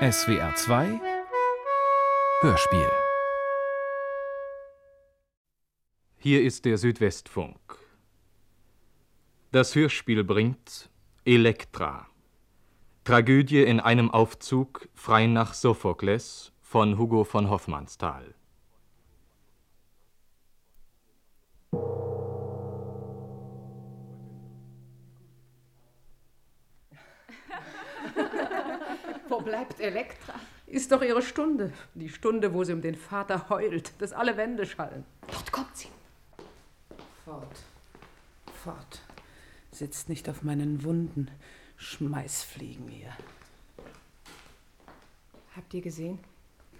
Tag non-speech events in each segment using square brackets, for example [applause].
SWR 2 Hörspiel Hier ist der Südwestfunk. Das Hörspiel bringt Elektra. Tragödie in einem Aufzug frei nach Sophokles von Hugo von Hoffmannsthal. Bleibt Elektra? Ist doch ihre Stunde. Die Stunde, wo sie um den Vater heult, dass alle Wände schallen. Dort kommt sie. Fort. Fort. Sitzt nicht auf meinen Wunden. Schmeißfliegen hier. Habt ihr gesehen,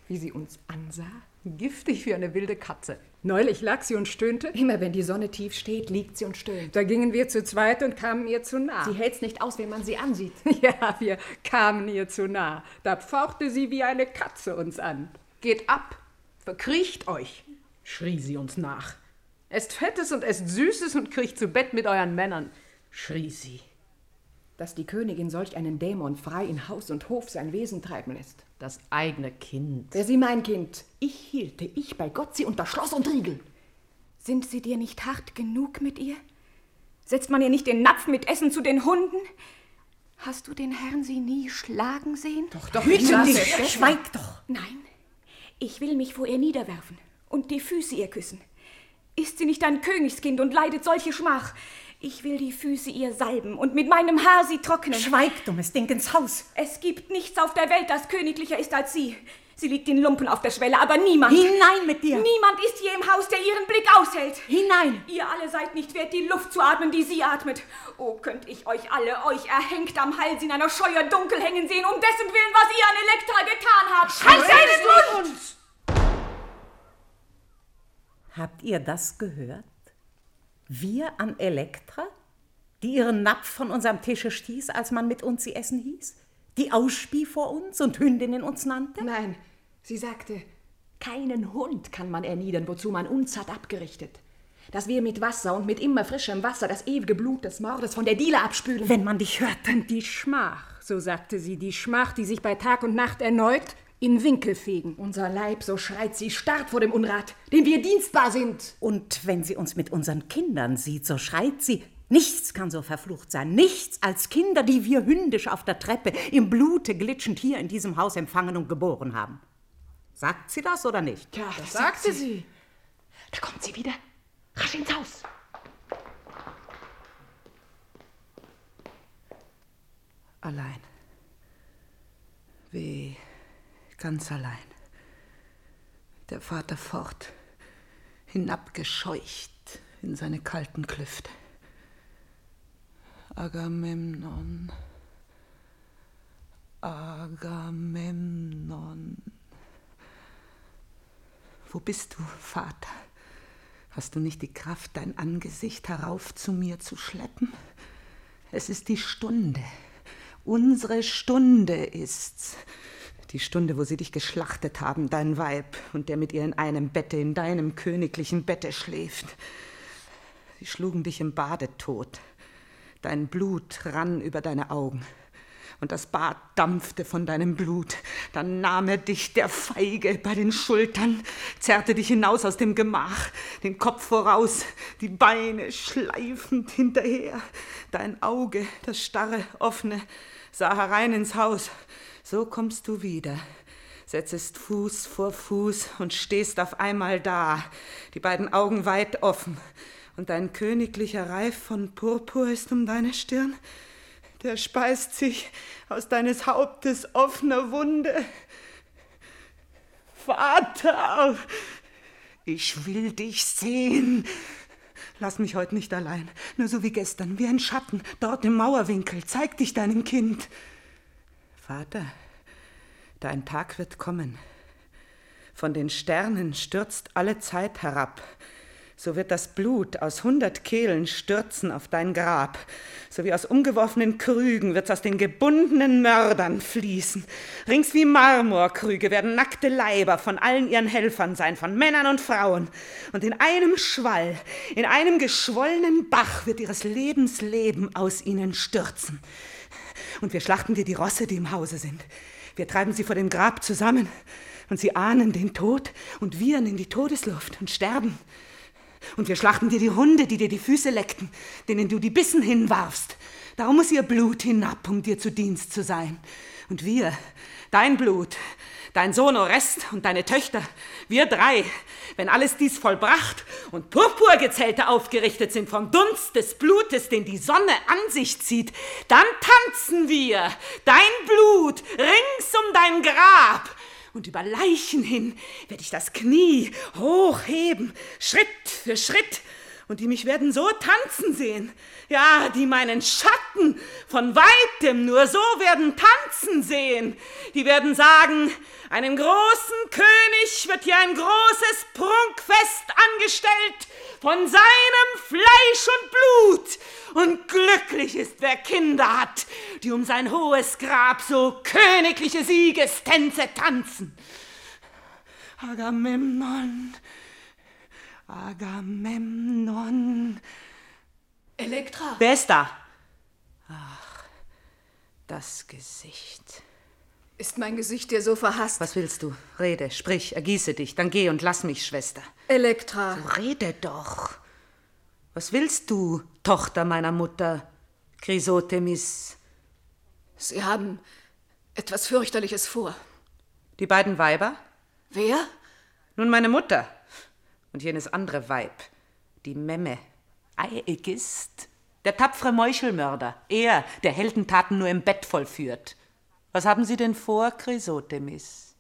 wie sie uns ansah? Giftig wie eine wilde Katze. Neulich lag sie und stöhnte. Immer wenn die Sonne tief steht, liegt sie und stöhnt. Da gingen wir zu zweit und kamen ihr zu nah. Sie hält's nicht aus, wenn man sie ansieht. [laughs] Ja, wir kamen ihr zu nah. Da pfauchte sie wie eine Katze uns an. Geht ab, verkriecht euch, schrie sie uns nach. Esst Fettes und esst Süßes und kriecht zu Bett mit euren Männern, schrie sie. Dass die Königin solch einen Dämon frei in Haus und Hof sein Wesen treiben lässt. Das eigene Kind. Wer sie mein Kind? Ich hielte, ich bei Gott sie unter Schloss und Riegel. Sind sie dir nicht hart genug mit ihr? Setzt man ihr nicht den Napf mit Essen zu den Hunden? Hast du den Herrn sie nie schlagen sehen? Doch, doch, Hüte dich! Schweig doch! Nein, ich will mich vor ihr niederwerfen und die Füße ihr küssen. Ist sie nicht ein Königskind und leidet solche Schmach? Ich will die Füße ihr salben und mit meinem Haar sie trocknen. Schweig, dummes Ding, ins Haus! Es gibt nichts auf der Welt, das königlicher ist als sie. Sie liegt in Lumpen auf der Schwelle, aber niemand. Hinein mit dir! Niemand ist hier im Haus, der ihren Blick aushält. Hinein! Ihr alle seid nicht wert, die Luft zu atmen, die sie atmet. Oh, könnt ich euch alle, euch erhängt am Hals in einer Scheuer dunkel hängen sehen, um dessen Willen, was ihr an Elektra getan habt. Halt seinen Mund! Habt ihr das gehört? Wir an Elektra, die ihren Napf von unserem Tische stieß, als man mit uns sie essen hieß? Die ausspie vor uns und Hündinnen uns nannte? Nein, sie sagte, keinen Hund kann man erniedern, wozu man uns hat abgerichtet. Dass wir mit Wasser und mit immer frischem Wasser das ewige Blut des Mordes von der Diele abspülen. Wenn man dich hörte. Die Schmach, so sagte sie, die Schmach, die sich bei Tag und Nacht erneut in Winkel fegen. Unser Leib, so schreit sie, starrt vor dem Unrat, dem wir dienstbar sind. Und wenn sie uns mit unseren Kindern sieht, so schreit sie, nichts kann so verflucht sein, nichts als Kinder, die wir hündisch auf der Treppe im Blute glitschend hier in diesem Haus empfangen und geboren haben. Sagt sie das oder nicht? Ja, Das sagte sie. Da kommt sie wieder. Rasch ins Haus. Allein. Weh, ganz allein. Der Vater fort, hinabgescheucht in seine kalten Klüfte. Agamemnon, Agamemnon. Wo bist du, Vater? Hast du nicht die Kraft, dein Angesicht herauf zu mir zu schleppen? Es ist die Stunde. Unsere Stunde ist's. Die Stunde, wo sie dich geschlachtet haben, dein Weib, und der mit ihr in einem Bette, in deinem königlichen Bette schläft. Sie schlugen dich im Bade tot. Dein Blut rann über deine Augen. Und das Bad dampfte von deinem Blut. Dann nahm er dich, der Feige, bei den Schultern, zerrte dich hinaus aus dem Gemach, den Kopf voraus, die Beine schleifend hinterher. Dein Auge, das starre, offene, sah herein ins Haus. So kommst du wieder, setzest Fuß vor Fuß und stehst auf einmal da, die beiden Augen weit offen. Und dein königlicher Reif von Purpur ist um deine Stirn. Der speist sich aus deines Hauptes offener Wunde. Vater, ich will dich sehen. Lass mich heute nicht allein, nur so wie gestern, wie ein Schatten, dort im Mauerwinkel. Zeig dich deinem Kind. Vater, dein Tag wird kommen. Von den Sternen stürzt alle Zeit herab. So wird das Blut aus hundert Kehlen stürzen auf dein Grab. So wie aus umgeworfenen Krügen wird's aus den gebundenen Mördern fließen. Rings wie Marmorkrüge werden nackte Leiber von allen ihren Helfern sein, von Männern und Frauen. Und in einem Schwall, in einem geschwollenen Bach wird ihres Lebens Leben aus ihnen stürzen. Und wir schlachten dir die Rosse, die im Hause sind. Wir treiben sie vor dem Grab zusammen und sie ahnen den Tod und wiehern in die Todesluft und sterben. Und wir schlachten dir die Hunde, die dir die Füße leckten, denen du die Bissen hinwarfst. Darum muss ihr Blut hinab, um dir zu Dienst zu sein. Und wir, dein Blut, dein Sohn Orest und deine Töchter, wir drei, wenn alles dies vollbracht und Purpurgezelte aufgerichtet sind vom Dunst des Blutes, den die Sonne an sich zieht, dann tanzen wir, dein Blut, rings um dein Grab, und über Leichen hin werde ich das Knie hochheben, Schritt für Schritt, und die mich werden so tanzen sehen. Ja, die meinen Schatten von weitem nur so werden tanzen sehen. Die werden sagen, einem großen König wird hier ein großes Prunkfest angestellt von seinem Fleisch und Blut. Und glücklich ist, wer Kinder hat, die um sein hohes Grab so königliche Siegestänze tanzen. Agamemnon, Agamemnon. Elektra. Da? Ach, das Gesicht. Ist mein Gesicht dir so verhasst? Was willst du? Rede, sprich, ergieße dich, dann geh und lass mich, Schwester. Elektra. Rede doch. Was willst du, Tochter meiner Mutter, Chrysothemis? Sie haben etwas fürchterliches vor. Die beiden Weiber? Wer? Nun meine Mutter und jenes andere Weib, die Memme. Aegist, der tapfere Meuchelmörder, er, der Heldentaten nur im Bett vollführt. Was haben Sie denn vor, Chrysothemis?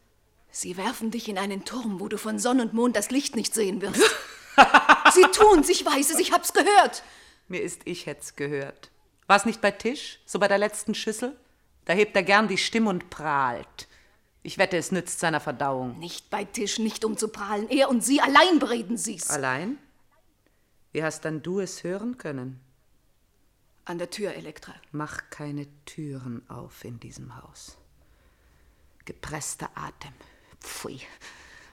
Sie werfen dich in einen Turm, wo du von Sonne und Mond das Licht nicht sehen wirst. [laughs] Sie tun's, ich weiß es, ich hab's gehört. Mir ist, ich hätt's gehört. War's nicht bei Tisch, so bei der letzten Schüssel? Da hebt er gern die Stimme und prahlt. Ich wette, es nützt seiner Verdauung. Nicht bei Tisch, nicht um zu prahlen. Er und sie allein bereden sie's. Allein? Wie hast dann du es hören können? An der Tür, Elektra. Mach keine Türen auf in diesem Haus. Gepresster Atem, pfui,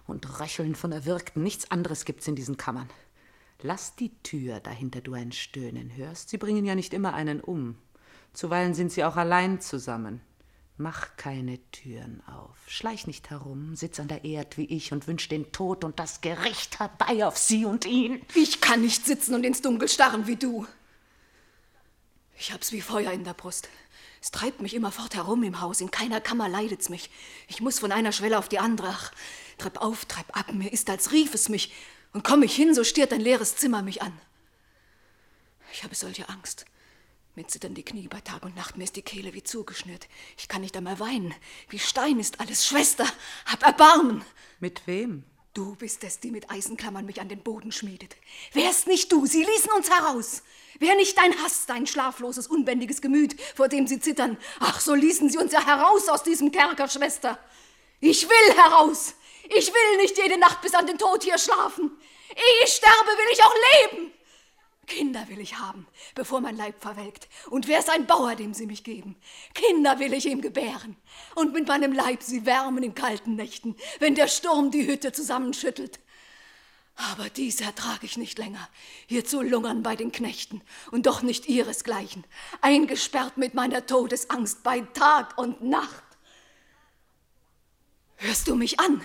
und Röcheln von Erwürgten, nichts anderes gibt's in diesen Kammern. Lass die Tür, dahinter du ein Stöhnen hörst. Sie bringen ja nicht immer einen um. Zuweilen sind sie auch allein zusammen. Mach keine Türen auf. Schleich nicht herum, sitz an der Erd wie ich und wünsch den Tod und das Gericht herbei auf sie und ihn. Ich kann nicht sitzen und ins Dunkel starren wie du. Ich hab's wie Feuer in der Brust. Es treibt mich immerfort herum im Haus. In keiner Kammer leidet's mich. Ich muss von einer Schwelle auf die andere. Ach, treib auf, treib ab. Mir ist, als rief es mich. Und komm ich hin, so stiert ein leeres Zimmer mich an. Ich habe solche Angst. Mir zittern die Knie bei Tag und Nacht. Mir ist die Kehle wie zugeschnürt. Ich kann nicht einmal weinen. Wie Stein ist alles. Schwester, hab Erbarmen. Mit wem? Du bist es, die mit Eisenklammern mich an den Boden schmiedet. Wärst nicht du, sie ließen uns heraus. Wär nicht dein Hass, dein schlafloses, unbändiges Gemüt, vor dem sie zittern. Ach, so ließen sie uns ja heraus aus diesem Kerker, Schwester. Ich will heraus. Ich will nicht jede Nacht bis an den Tod hier schlafen. Ehe ich sterbe, will ich auch leben. Kinder will ich haben, bevor mein Leib verwelkt. Und wer ist ein Bauer, dem sie mich geben? Kinder will ich ihm gebären und mit meinem Leib sie wärmen in kalten Nächten, wenn der Sturm die Hütte zusammenschüttelt. Aber dies ertrage ich nicht länger, hier zu lungern bei den Knechten und doch nicht ihresgleichen, eingesperrt mit meiner Todesangst bei Tag und Nacht. Hörst du mich an?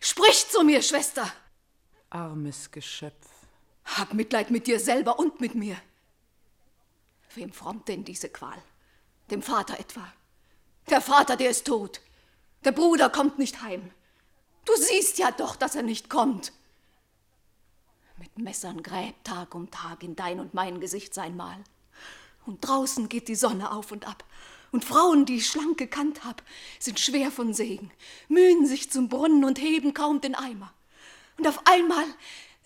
Sprich zu mir, Schwester. Armes Geschöpf. Hab Mitleid mit dir selber und mit mir. Wem frommt denn diese Qual? Dem Vater etwa? Der Vater, der ist tot. Der Bruder kommt nicht heim. Du siehst ja doch, dass er nicht kommt. Mit Messern gräbt Tag um Tag in dein und mein Gesicht sein Mal. Und draußen geht die Sonne auf und ab. Und Frauen, die ich schlank gekannt hab, sind schwer von Segen, mühen sich zum Brunnen und heben kaum den Eimer. Und auf einmal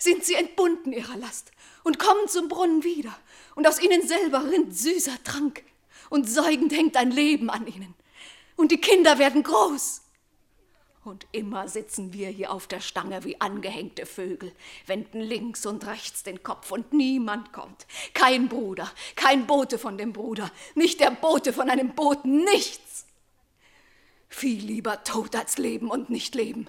sind sie entbunden ihrer Last und kommen zum Brunnen wieder. Und aus ihnen selber rinnt süßer Trank. Und säugend hängt ein Leben an ihnen. Und die Kinder werden groß. Und immer sitzen wir hier auf der Stange wie angehängte Vögel, wenden links und rechts den Kopf und niemand kommt. Kein Bruder, kein Bote von dem Bruder, nicht der Bote von einem Boten, nichts. Viel lieber tot als leben und nicht leben.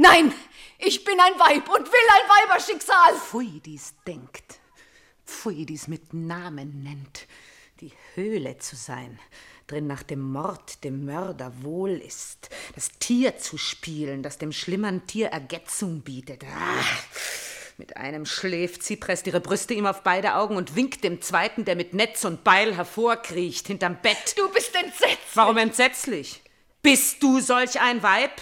Nein, ich bin ein Weib und will ein Weiberschicksal. Pfui, die's denkt. Pfui, die's mit Namen nennt. Die Höhle zu sein. drin nach dem Mord dem Mörder wohl ist, das Tier zu spielen, das dem schlimmern Tier Ergetzung bietet. Ah, mit einem schläft sie, presst ihre Brüste ihm auf beide Augen und winkt dem zweiten, der mit Netz und Beil hervorkriecht, hinterm Bett. Du bist entsetzt. Warum entsetzlich? Bist du solch ein Weib?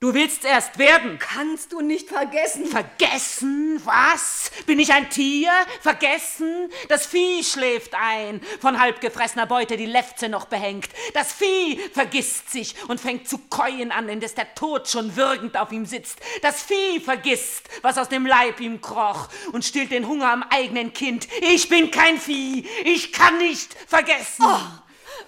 Du willst erst werden. Kannst du nicht vergessen. Vergessen? Was? Bin ich ein Tier? Vergessen? Das Vieh schläft ein, von halbgefressener Beute die Lefze noch behängt. Das Vieh vergisst sich und fängt zu keuen an, indes der Tod schon würgend auf ihm sitzt. Das Vieh vergisst, was aus dem Leib ihm kroch und stillt den Hunger am eigenen Kind. Ich bin kein Vieh. Ich kann nicht vergessen. Oh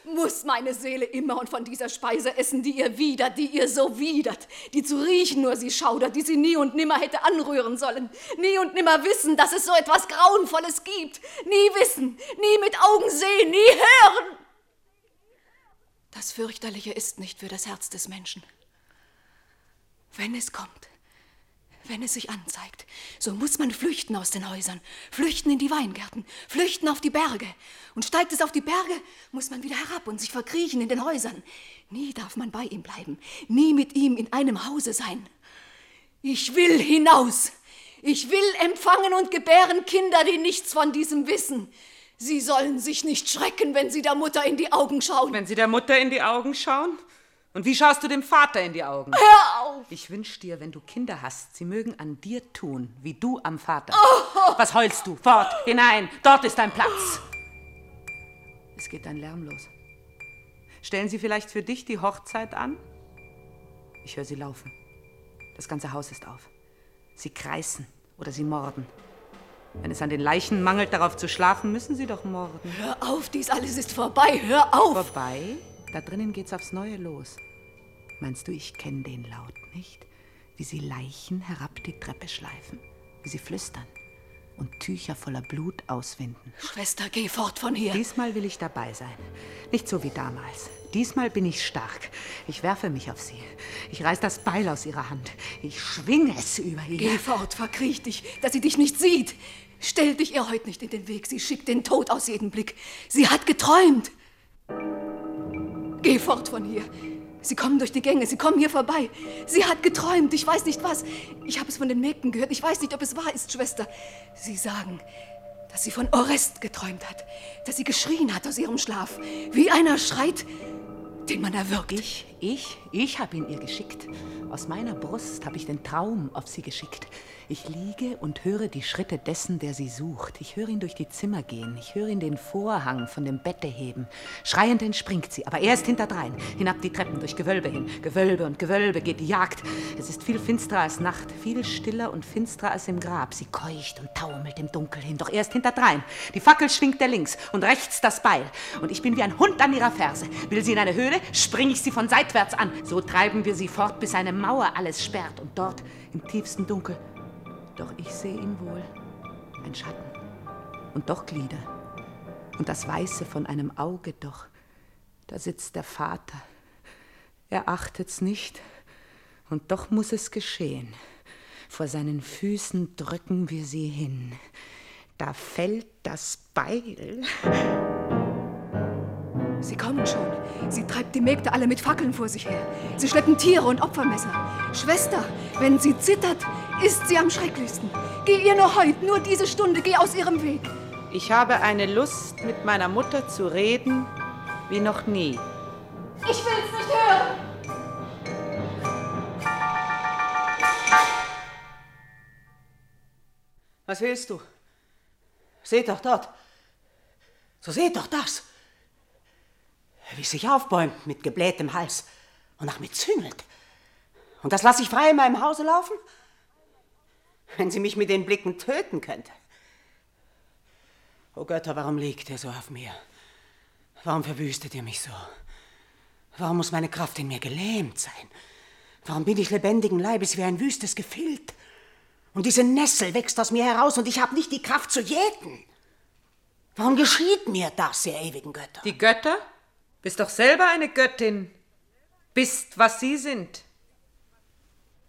muss meine Seele immer und von dieser Speise essen, die ihr widert, die ihr so widert, die zu riechen nur sie schaudert, die sie nie und nimmer hätte anrühren sollen, nie und nimmer wissen, dass es so etwas Grauenvolles gibt, nie wissen, nie mit Augen sehen, nie hören. Das Fürchterliche ist nicht für das Herz des Menschen. Wenn es kommt, wenn es sich anzeigt, so muss man flüchten aus den Häusern, flüchten in die Weingärten, flüchten auf die Berge. Und steigt es auf die Berge, muss man wieder herab und sich verkriechen in den Häusern. Nie darf man bei ihm bleiben, nie mit ihm in einem Hause sein. Ich will hinaus. Ich will empfangen und gebären Kinder, die nichts von diesem wissen. Sie sollen sich nicht schrecken, wenn sie der Mutter in die Augen schauen. Wenn sie der Mutter in die Augen schauen? Und wie schaust du dem Vater in die Augen? Hör auf! Ich wünsch dir, wenn du Kinder hast, sie mögen an dir tun, wie du am Vater. Oh. Was heulst du? Fort, hinein, dort ist dein Platz. Es geht ein Lärm los. Stellen Sie vielleicht für dich die Hochzeit an? Ich höre sie laufen. Das ganze Haus ist auf. Sie kreisen oder sie morden. Wenn es an den Leichen mangelt, darauf zu schlafen, müssen sie doch morden. Hör auf, dies alles ist vorbei. Hör auf! Vorbei? Da drinnen geht's aufs Neue los. Meinst du, ich kenne den Laut nicht? Wie sie Leichen herab die Treppe schleifen, wie sie flüstern und Tücher voller Blut auswinden. Schwester, geh fort von hier. Diesmal will ich dabei sein. Nicht so wie damals. Diesmal bin ich stark. Ich werfe mich auf sie. Ich reiß das Beil aus ihrer Hand. Ich schwinge es über ihr. Geh fort, verkriech dich, dass sie dich nicht sieht. Stell dich ihr heute nicht in den Weg. Sie schickt den Tod aus jedem Blick. Sie hat geträumt. Geh fort von hier. Sie kommen durch die Gänge, sie kommen hier vorbei. Sie hat geträumt, ich weiß nicht was. Ich habe es von den Mägden gehört, ich weiß nicht, ob es wahr ist, Schwester. Sie sagen, dass sie von Orest geträumt hat, dass sie geschrien hat aus ihrem Schlaf, wie einer schreit, den man erwürgt. Ich, ich, ich habe ihn ihr geschickt. Aus meiner Brust habe ich den Traum auf sie geschickt. Ich liege und höre die Schritte dessen, der sie sucht. Ich höre ihn durch die Zimmer gehen. Ich höre ihn den Vorhang von dem Bette heben. Schreiend entspringt sie, aber er ist hinterdrein. Hinab die Treppen, durch Gewölbe hin. Gewölbe und Gewölbe geht die Jagd. Es ist viel finsterer als Nacht, viel stiller und finsterer als im Grab. Sie keucht und taumelt im Dunkel hin, doch er ist hinterdrein. Die Fackel schwingt er links und rechts das Beil. Und ich bin wie ein Hund an ihrer Ferse. Will sie in eine Höhle, spring ich sie von seitwärts an. So treiben wir sie fort, bis eine Mauer alles sperrt. Und dort, im tiefsten Dunkel, doch ich sehe ihn wohl, ein Schatten und doch Glieder und das Weiße von einem Auge doch. Da sitzt der Vater. Er achtet's nicht und doch muss es geschehen. Vor seinen Füßen drücken wir sie hin. Da fällt das Beil. Sie kommen schon. Sie treibt die Mägde alle mit Fackeln vor sich her. Sie schleppen Tiere und Opfermesser. Schwester, wenn sie zittert, ist sie am schrecklichsten. Geh ihr nur heute, nur diese Stunde, geh aus ihrem Weg. Ich habe eine Lust, mit meiner Mutter zu reden, wie noch nie. Ich will's nicht hören. Was willst du? Seht doch dort. So seht doch das wie sich aufbäumt mit geblähtem Hals und nach mir züngelt. Und das lasse ich frei in meinem Hause laufen? Wenn sie mich mit den Blicken töten könnte. O Götter, warum liegt ihr so auf mir? Warum verwüstet ihr mich so? Warum muss meine Kraft in mir gelähmt sein? Warum bin ich lebendigen Leibes wie ein wüstes Gefild? Und diese Nessel wächst aus mir heraus und ich habe nicht die Kraft zu jäten. Warum geschieht mir das, ihr ewigen Götter? Die Götter? Bist doch selber eine Göttin. Bist, was sie sind.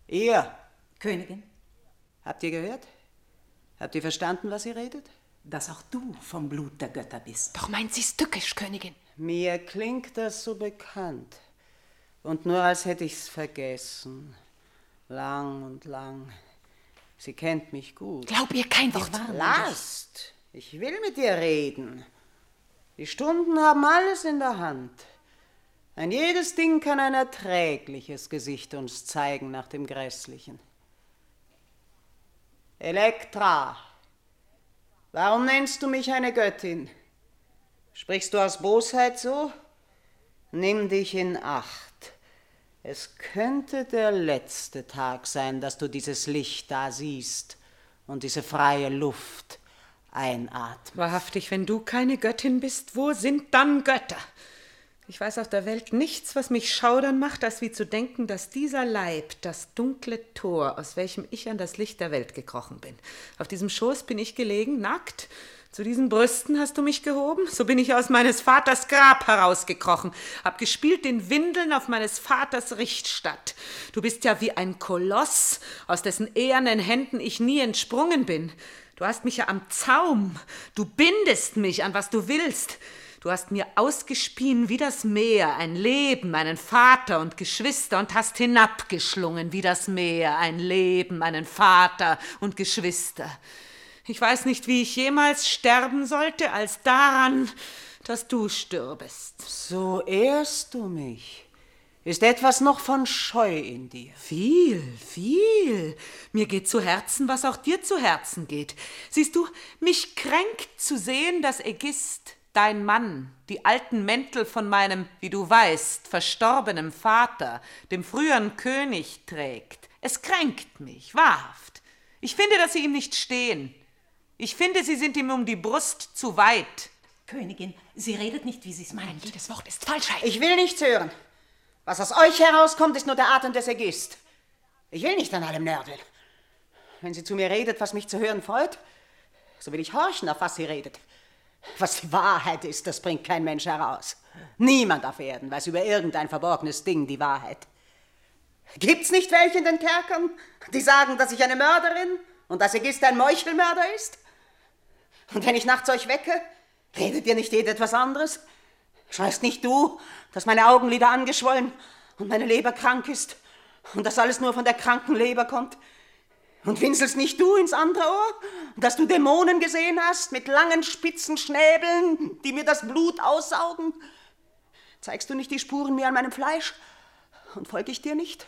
Ihr, Königin, habt ihr gehört? Habt ihr verstanden, was ihr redet? dass auch du vom Blut der Götter bist. Doch meint sie's tückisch, Königin. Mir klingt das so bekannt. Und nur als hätte ich's vergessen. Lang und lang. Sie kennt mich gut. Glaub ihr kein Wort. Lasst! Ich will mit dir reden. Die Stunden haben alles in der Hand. Ein jedes Ding kann ein erträgliches Gesicht uns zeigen nach dem Grässlichen. Elektra, warum nennst du mich eine Göttin? Sprichst du aus Bosheit so? Nimm dich in Acht. Es könnte der letzte Tag sein, dass du dieses Licht da siehst und diese freie Luft einatmest. Wahrhaftig, wenn du keine Göttin bist, wo sind dann Götter? Ich weiß auf der Welt nichts, was mich schaudern macht, als wie zu denken, dass dieser Leib das dunkle Tor, aus welchem ich an das Licht der Welt gekrochen bin. Auf diesem Schoß bin ich gelegen, nackt. Zu diesen Brüsten hast du mich gehoben. So bin ich aus meines Vaters Grab herausgekrochen, hab gespielt den Windeln auf meines Vaters Richtstatt. Du bist ja wie ein Koloss, aus dessen ehernen Händen ich nie entsprungen bin. Du hast mich ja am Zaum. Du bindest mich an was du willst. Du hast mir ausgespien wie das Meer ein Leben, einen Vater und Geschwister und hast hinabgeschlungen wie das Meer ein Leben, einen Vater und Geschwister. Ich weiß nicht, wie ich jemals sterben sollte, als daran, dass du stirbest. So ehrst du mich. Ist etwas noch von Scheu in dir? Viel, viel. Mir geht zu Herzen, was auch dir zu Herzen geht. Siehst du, mich kränkt zu sehen, dass Ägist, dein Mann, die alten Mäntel von meinem, wie du weißt, verstorbenen Vater, dem früheren König, trägt. Es kränkt mich, wahrhaft. Ich finde, dass sie ihm nicht stehen. Ich finde, sie sind ihm um die Brust zu weit. Königin, sie redet nicht, wie sie es meint. Jedes Wort ist Falschheit. Ich will nichts hören. Was aus euch herauskommt, ist nur der Atem des Ägist. Ich will nicht an allem nörgeln. Wenn sie zu mir redet, was mich zu hören freut, so will ich horchen, auf was sie redet. Was die Wahrheit ist, das bringt kein Mensch heraus. Niemand auf Erden weiß über irgendein verborgenes Ding die Wahrheit. Gibt's nicht welche in den Kerkern, die sagen, dass ich eine Mörderin und dass Ägist ein Meuchelmörder ist? Und wenn ich nachts euch wecke, redet ihr nicht jeder etwas anderes? Schreist nicht du, dass meine Augenlider angeschwollen und meine Leber krank ist und dass alles nur von der kranken Leber kommt? Und winselst nicht du ins andere Ohr, dass du Dämonen gesehen hast mit langen spitzen Schnäbeln, die mir das Blut aussaugen? Zeigst du nicht die Spuren mir an meinem Fleisch? Und folge ich dir nicht?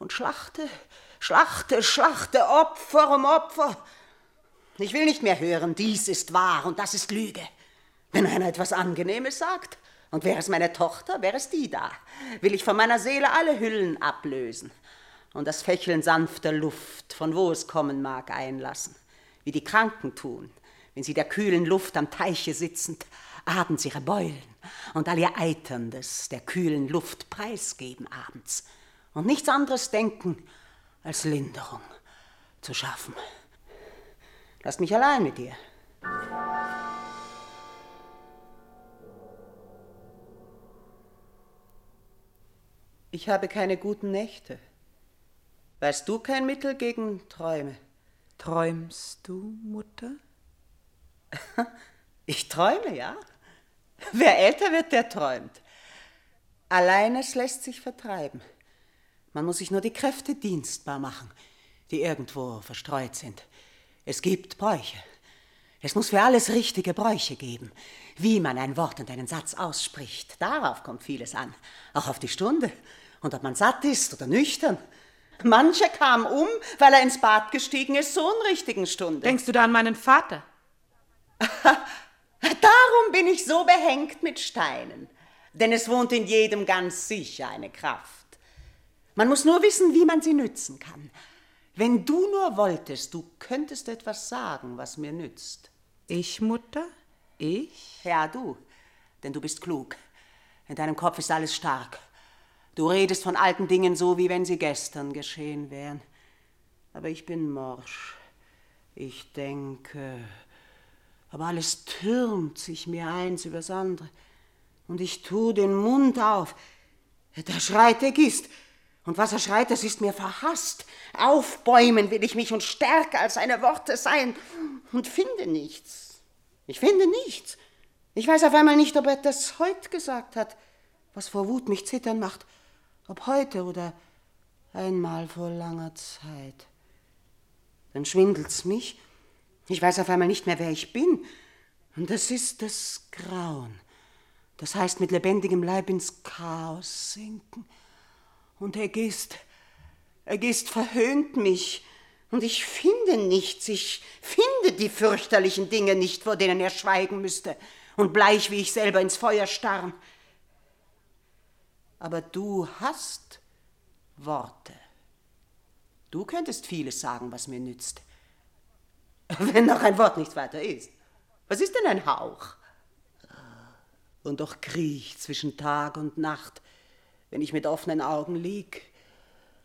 Und schlachte, schlachte, schlachte, Opfer um Opfer. Ich will nicht mehr hören, dies ist wahr und das ist Lüge. Wenn einer etwas Angenehmes sagt, und wäre es meine Tochter, wäre es die da, will ich von meiner Seele alle Hüllen ablösen und das Fächeln sanfter Luft, von wo es kommen mag, einlassen, wie die Kranken tun, wenn sie der kühlen Luft am Teiche sitzend abends ihre Beulen und all ihr Eiterndes der kühlen Luft preisgeben abends und nichts anderes denken, als Linderung zu schaffen. Lass mich allein mit dir. Ich habe keine guten Nächte. Weißt du kein Mittel gegen Träume? Träumst du, Mutter? [laughs] Ich träume, ja. Wer älter wird, der träumt. Alleines lässt sich vertreiben. Man muss sich nur die Kräfte dienstbar machen, die irgendwo verstreut sind. Es gibt Bräuche. Es muss für alles richtige Bräuche geben. Wie man ein Wort und einen Satz ausspricht, darauf kommt vieles an. Auch auf die Stunde. Und ob man satt ist oder nüchtern. Mancher kam um, weil er ins Bad gestiegen ist zur unrichtigen Stunde. Denkst du da an meinen Vater? [laughs] Darum bin ich so behängt mit Steinen. Denn es wohnt in jedem ganz sicher eine Kraft. Man muss nur wissen, wie man sie nützen kann. Wenn du nur wolltest, du könntest etwas sagen, was mir nützt. Ich, Mutter? Ich? Ja, du. Denn du bist klug. In deinem Kopf ist alles stark. Du redest von alten Dingen so, wie wenn sie gestern geschehen wären. Aber ich bin morsch. Ich denke. Aber alles türmt sich mir eins übers andere. Und ich tu den Mund auf. Da schreit der Gist. Und was er schreit, das ist mir verhasst. Aufbäumen will ich mich und stärker als seine Worte sein. Und finde nichts. Ich finde nichts. Ich weiß auf einmal nicht, ob er das heute gesagt hat, was vor Wut mich zittern macht. Ob heute oder einmal vor langer Zeit. Dann schwindelt's mich. Ich weiß auf einmal nicht mehr, wer ich bin. Und das ist das Grauen. Das heißt, mit lebendigem Leib ins Chaos sinken. Und er gist, er gist verhöhnt mich. Und ich finde nichts, ich finde die fürchterlichen Dinge nicht, vor denen er schweigen müsste und bleich wie ich selber ins Feuer starren. Aber du hast Worte. Du könntest vieles sagen, was mir nützt. [laughs] Wenn noch ein Wort nichts weiter ist. Was ist denn ein Hauch? Und doch kriecht zwischen Tag und Nacht, wenn ich mit offenen Augen lieg,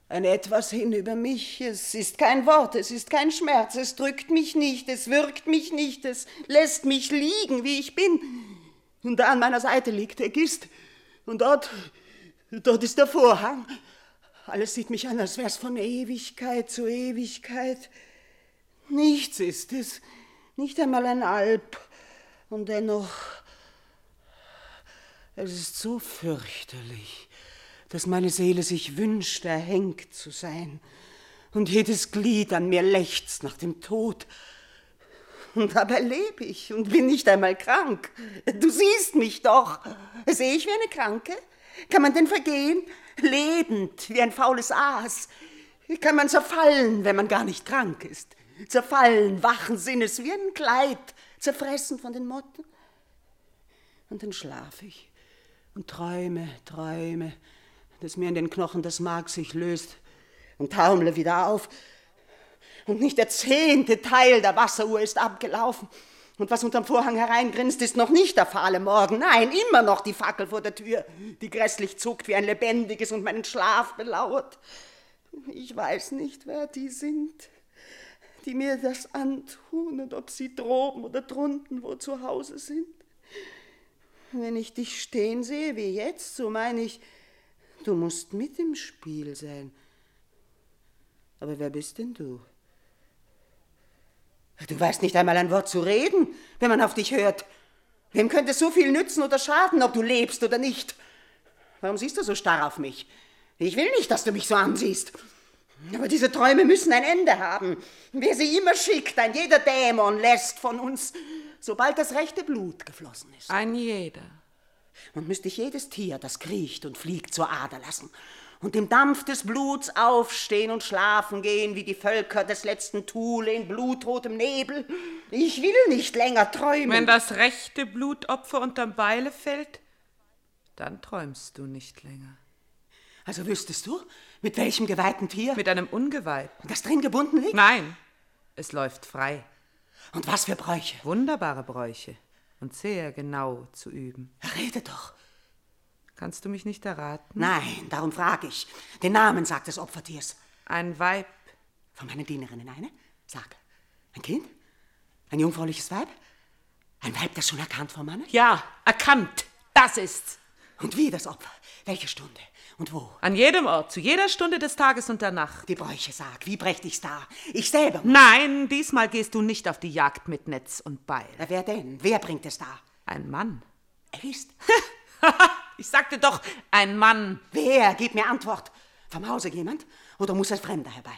ein Etwas hin über mich. Es ist kein Wort, es ist kein Schmerz, es drückt mich nicht, es wirkt mich nicht, es lässt mich liegen, wie ich bin. Und da an meiner Seite liegt der Gist. Und dort, dort ist der Vorhang. Alles sieht mich an, als wär's von Ewigkeit zu Ewigkeit. Nichts ist es, nicht einmal ein Alp. Und dennoch, es ist so fürchterlich, dass meine Seele sich wünscht, erhängt zu sein. Und jedes Glied an mir lechzt nach dem Tod. Und dabei lebe ich und bin nicht einmal krank. Du siehst mich doch. Sehe ich wie eine Kranke? Kann man denn vergehen? lebend wie ein faules Aas. Kann man zerfallen, wenn man gar nicht krank ist. Zerfallen, wachen Sinnes wie ein Kleid, zerfressen von den Motten. Und dann schlafe ich und träume, träume, dass mir in den Knochen das Mark sich löst und taumle wieder auf. Und nicht der zehnte Teil der Wasseruhr ist abgelaufen. Und was unterm Vorhang hereingrinst, ist noch nicht der fahle Morgen. Nein, immer noch die Fackel vor der Tür, die grässlich zuckt wie ein lebendiges und meinen Schlaf belauert. Ich weiß nicht, wer die sind, die mir das antun und ob sie droben oder drunten wo zu Hause sind. Wenn ich dich stehen sehe wie jetzt, so meine ich, du musst mit im Spiel sein. Aber wer bist denn du? Du weißt nicht einmal ein Wort zu reden, wenn man auf dich hört. Wem könnte so viel nützen oder schaden, ob du lebst oder nicht? Warum siehst du so starr auf mich? Ich will nicht, dass du mich so ansiehst. Aber diese Träume müssen ein Ende haben. Wer sie immer schickt, ein jeder Dämon lässt von uns, sobald das rechte Blut geflossen ist. Ein jeder. Und müsste ich jedes Tier, das kriecht und fliegt, zur Ader lassen und im Dampf des Bluts aufstehen und schlafen gehen wie die Völker des letzten Thule in blutrotem Nebel. Ich will nicht länger träumen. Wenn das rechte Blutopfer unterm Beile fällt, dann träumst du nicht länger. Also wüsstest du, mit welchem geweihten Tier? Mit einem Ungeweihten. Das drin gebunden liegt? Nein, es läuft frei. Und was für Bräuche? Wunderbare Bräuche und sehr genau zu üben. Rede doch. Kannst du mich nicht erraten? Nein, darum frage ich. Den Namen sagt des Opfertiers. Ein Weib. Von meinen Dienerinnen eine? Sag. Ein Kind? Ein jungfräuliches Weib? Ein Weib, das schon erkannt vom Manne? Ja, erkannt. Das ist's. Und wie das Opfer? Welche Stunde? Und wo? An jedem Ort, zu jeder Stunde des Tages und der Nacht. Die Bräuche sag, wie brächt ich's da? Ich selber. Nein, diesmal gehst du nicht auf die Jagd mit Netz und Beil. Na, wer denn? Wer bringt es da? Ein Mann. Er ist. [laughs] ich sagte doch, ein Mann. Wer? Gib mir Antwort. Vom Hause jemand? Oder muss ein Fremder herbei?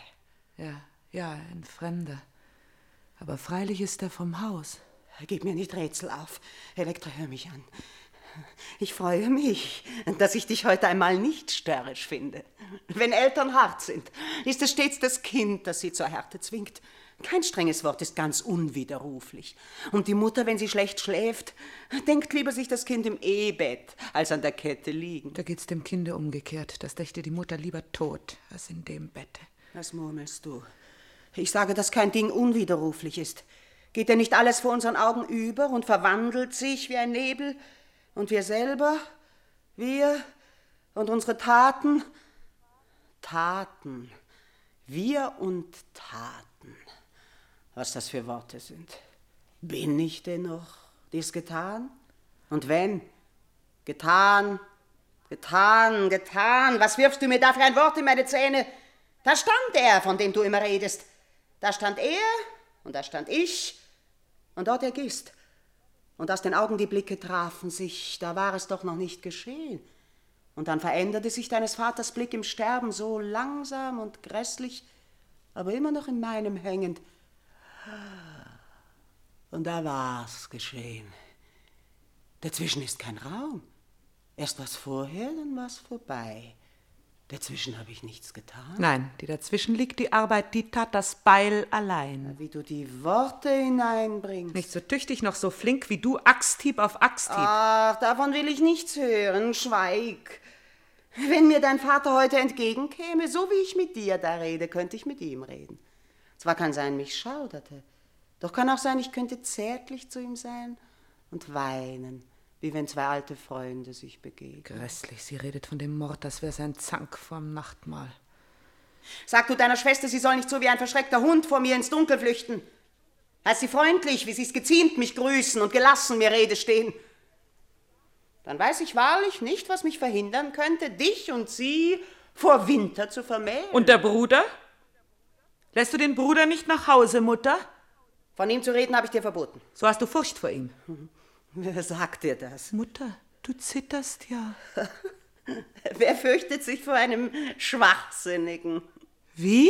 Ja, ja, ein Fremder. Aber freilich ist er vom Haus. Gib mir nicht Rätsel auf. Elektra, hör mich an. Ich freue mich, dass ich dich heute einmal nicht störrisch finde. Wenn Eltern hart sind, ist es stets das Kind, das sie zur Härte zwingt. Kein strenges Wort ist ganz unwiderruflich. Und die Mutter, wenn sie schlecht schläft, denkt lieber sich das Kind im Ehbett, als an der Kette liegen. Da geht's dem Kinde umgekehrt. Das dächte die Mutter lieber tot, als in dem Bette. Was murmelst du? Ich sage, dass kein Ding unwiderruflich ist. Geht denn nicht alles vor unseren Augen über und verwandelt sich wie ein Nebel? Und wir selber, wir und unsere Taten, Taten, wir und Taten, was das für Worte sind. Bin ich denn noch dies getan? Und wenn? Getan, getan, getan. Was wirfst du mir da für ein Wort in meine Zähne? Da stand er, von dem du immer redest. Da stand er und da stand ich und dort er gist. Und aus den Augen die Blicke trafen sich, da war es doch noch nicht geschehen. Und dann veränderte sich deines Vaters Blick im Sterben so langsam und grässlich, aber immer noch in meinem hängend. Und da war's geschehen. Dazwischen ist kein Raum. Erst was vorher, dann war's vorbei. Dazwischen habe ich nichts getan. Nein, die dazwischen liegt die Arbeit, die tat das Beil allein. Wie du die Worte hineinbringst. Nicht so tüchtig noch so flink wie du, Axthieb auf Axthieb. Ach, davon will ich nichts hören. Schweig. Wenn mir dein Vater heute entgegenkäme, so wie ich mit dir da rede, könnte ich mit ihm reden. Zwar kann sein, mich schauderte, doch kann auch sein, ich könnte zärtlich zu ihm sein und weinen wie wenn zwei alte Freunde sich begegnen. Grässlich, sie redet von dem Mord, das wäre sein Zank vorm Nachtmahl. Sag du deiner Schwester, sie soll nicht so wie ein verschreckter Hund vor mir ins Dunkel flüchten. Heißt sie freundlich, wie sie's geziemt, mich grüßen und gelassen mir Rede stehen. Dann weiß ich wahrlich nicht, was mich verhindern könnte, dich und sie vor Winter zu vermählen. Und der Bruder? Lässt du den Bruder nicht nach Hause, Mutter? Von ihm zu reden habe ich dir verboten. So hast du Furcht vor ihm. Wer sagt dir das? Mutter, du zitterst ja. [laughs] Wer fürchtet sich vor einem Schwachsinnigen? Wie?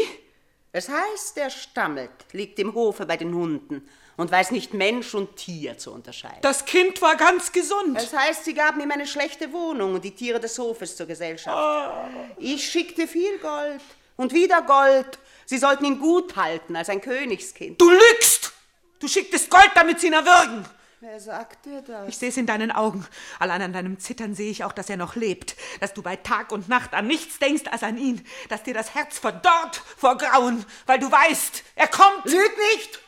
Es heißt, er stammelt, liegt im Hofe bei den Hunden und weiß nicht Mensch und Tier zu unterscheiden. Das Kind war ganz gesund. Es heißt, sie gaben ihm eine schlechte Wohnung und die Tiere des Hofes zur Gesellschaft. Oh. Ich schickte viel Gold und wieder Gold. Sie sollten ihn gut halten als ein Königskind. Du lügst! Du schicktest Gold, damit sie ihn erwürgen. Wer sagt dir das? Ich sehe es in deinen Augen. Allein an deinem Zittern sehe ich auch, dass er noch lebt. Dass du bei Tag und Nacht an nichts denkst als an ihn. Dass dir das Herz verdorrt vor Grauen, weil du weißt, er kommt. Lüg nicht!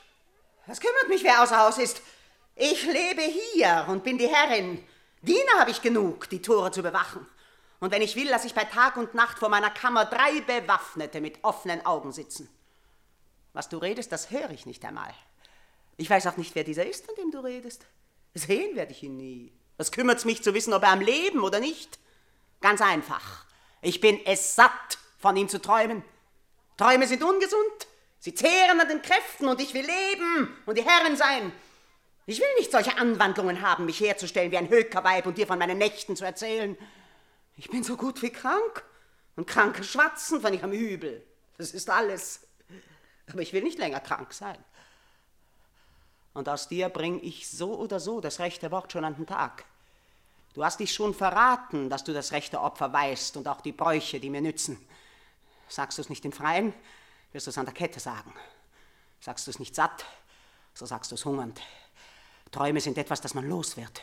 Was kümmert mich, wer außer Haus ist? Ich lebe hier und bin die Herrin. Diener habe ich genug, die Tore zu bewachen. Und wenn ich will, lasse ich bei Tag und Nacht vor meiner Kammer drei Bewaffnete mit offenen Augen sitzen. Was du redest, das höre ich nicht einmal. Ich weiß auch nicht, wer dieser ist, von dem du redest. Sehen werde ich ihn nie. Was kümmert's mich zu wissen, ob er am Leben oder nicht? Ganz einfach. Ich bin es satt, von ihm zu träumen. Träume sind ungesund. Sie zehren an den Kräften und ich will leben und die Herrin sein. Ich will nicht solche Anwandlungen haben, mich herzustellen wie ein Hökerweib und dir von meinen Nächten zu erzählen. Ich bin so gut wie krank und Kranke schwatzen von ihrem Übel. Das ist alles. Aber ich will nicht länger krank sein. Und aus dir bring ich so oder so das rechte Wort schon an den Tag. Du hast dich schon verraten, dass du das rechte Opfer weißt und auch die Bräuche, die mir nützen. Sagst du es nicht im Freien, wirst du es an der Kette sagen. Sagst du es nicht satt, so sagst du es hungernd. Träume sind etwas, das man los wird.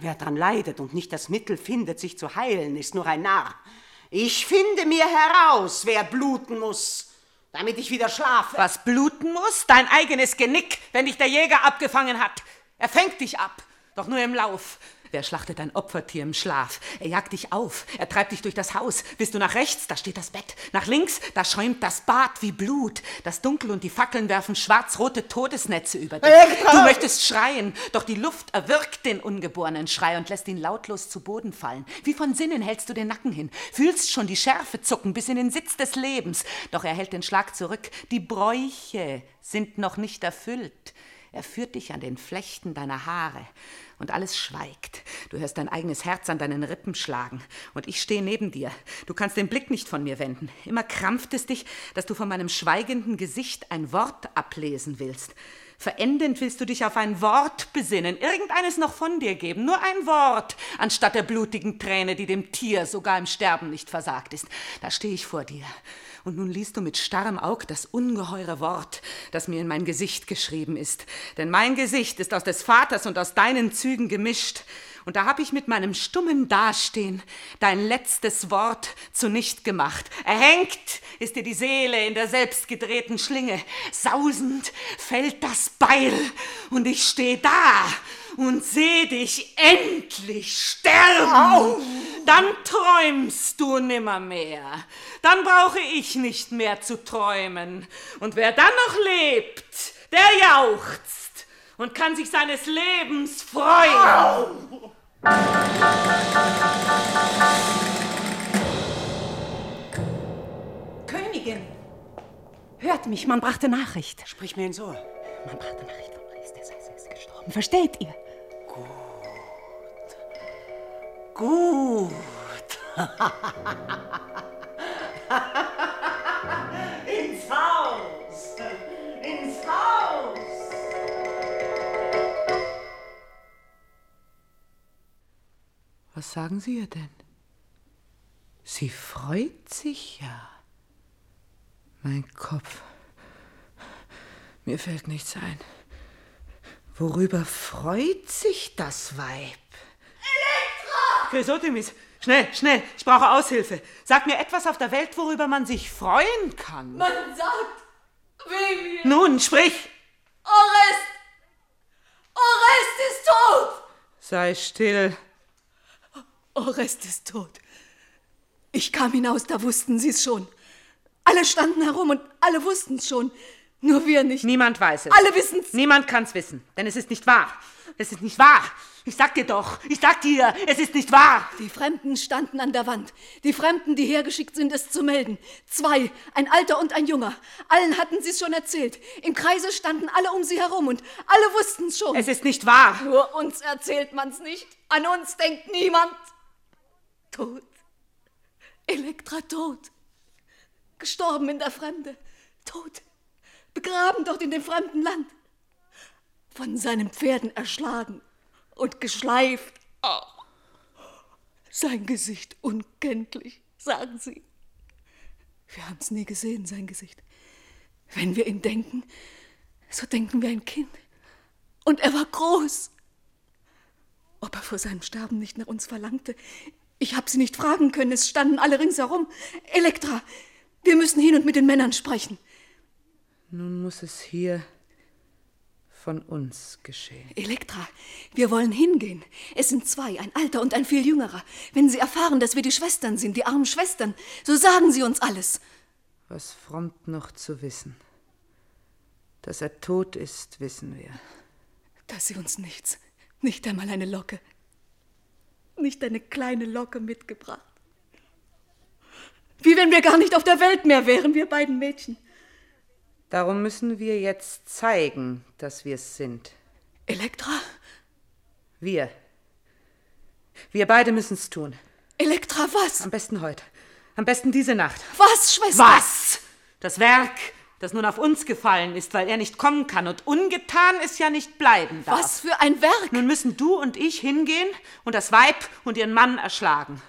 Wer daran leidet und nicht das Mittel findet, sich zu heilen, ist nur ein Narr. Ich finde mir heraus, wer bluten muss damit ich wieder schlafe. Was bluten muss? Dein eigenes Genick, wenn dich der Jäger abgefangen hat. Er fängt dich ab, doch nur im Lauf. Wer schlachtet ein Opfertier im Schlaf? Er jagt dich auf, er treibt dich durch das Haus. Bist du nach rechts, da steht das Bett. Nach links, da schäumt das Bad wie Blut. Das Dunkel und die Fackeln werfen schwarz-rote Todesnetze über dich. Du möchtest schreien, doch die Luft erwürgt den ungeborenen Schrei und lässt ihn lautlos zu Boden fallen. Wie von Sinnen hältst du den Nacken hin, fühlst schon die Schärfe zucken bis in den Sitz des Lebens. Doch er hält den Schlag zurück. Die Bräuche sind noch nicht erfüllt. Er führt dich an den Flechten deiner Haare und alles schweigt. Du hörst dein eigenes Herz an deinen Rippen schlagen und ich stehe neben dir. Du kannst den Blick nicht von mir wenden. Immer krampft es dich, dass du von meinem schweigenden Gesicht ein Wort ablesen willst. Verendend willst du dich auf ein Wort besinnen, irgendeines noch von dir geben, nur ein Wort, anstatt der blutigen Träne, die dem Tier sogar im Sterben nicht versagt ist. Da stehe ich vor dir und nun liest du mit starrem Aug das ungeheure Wort, das mir in mein Gesicht geschrieben ist. Denn mein Gesicht ist aus des Vaters und aus deinen Zügen gemischt. Und da hab ich mit meinem stummen Dastehen dein letztes Wort zunicht gemacht. Erhängt ist dir die Seele in der selbstgedrehten Schlinge. Sausend fällt das Beil und ich steh da und seh dich endlich sterben. Dann träumst du nimmermehr. Dann brauche ich nicht mehr zu träumen. Und wer dann noch lebt, der jauchzt und kann sich seines Lebens freuen. Königin! Hört mich, man brachte Nachricht. Sprich mir ins Ohr. Man brachte Nachricht vom Priester, er ist gestorben. Versteht ihr? Gut. [laughs] Ins Haus! Ins Haus! Was sagen Sie ihr denn? Sie freut sich ja. Mein Kopf. Mir fällt nichts ein. Worüber freut sich das Weib? Elektra! Chrysotemis, schnell, schnell, ich brauche Aushilfe. Sag mir etwas auf der Welt, worüber man sich freuen kann. Man sagt, wir. Nun, sprich! Orest! Orest ist tot! Sei still. Orest ist tot. Ich kam hinaus, da wussten sie es schon. Alle standen herum und alle wussten es schon. Nur wir nicht. Niemand weiß es. Alle wissen's. Niemand kann's wissen, denn es ist nicht wahr. Es ist nicht wahr. Ich sag dir doch, ich sag dir, es ist nicht wahr. Die Fremden standen an der Wand. Die Fremden, die hergeschickt sind, es zu melden. Zwei, ein Alter und ein Junger. Allen hatten sie es schon erzählt. Im Kreise standen alle um sie herum und alle wussten es schon. Es ist nicht wahr. Nur uns erzählt man's nicht. An uns denkt niemand. Tot. Elektra tot. Gestorben in der Fremde. Tot. Begraben dort in dem fremden Land. Von seinen Pferden erschlagen und geschleift. Oh. Sein Gesicht unkenntlich, sagen sie. Wir haben's nie gesehen, sein Gesicht. Wenn wir ihn denken, so denken wir ein Kind. Und er war groß. Ob er vor seinem Sterben nicht nach uns verlangte, ich hab sie nicht fragen können, es standen alle ringsherum. Elektra, wir müssen hin und mit den Männern sprechen. Nun muss es hier von uns geschehen. Elektra, wir wollen hingehen. Es sind zwei, ein alter und ein viel jüngerer. Wenn Sie erfahren, dass wir die Schwestern sind, die armen Schwestern, so sagen Sie uns alles. Was frommt noch zu wissen? Dass er tot ist, wissen wir. Dass Sie uns nichts, nicht einmal eine Locke, nicht eine kleine Locke mitgebracht. Wie wenn wir gar nicht auf der Welt mehr wären, wir beiden Mädchen. Darum müssen wir jetzt zeigen, dass wir es sind. Elektra? Wir. Wir beide müssen es tun. Elektra, was? Am besten heute. Am besten diese Nacht. Was, Schwester? Was? Das Werk, das nun auf uns gefallen ist, weil er nicht kommen kann und ungetan es ja nicht bleiben darf. Was für ein Werk? Nun müssen du und ich hingehen und das Weib und ihren Mann erschlagen.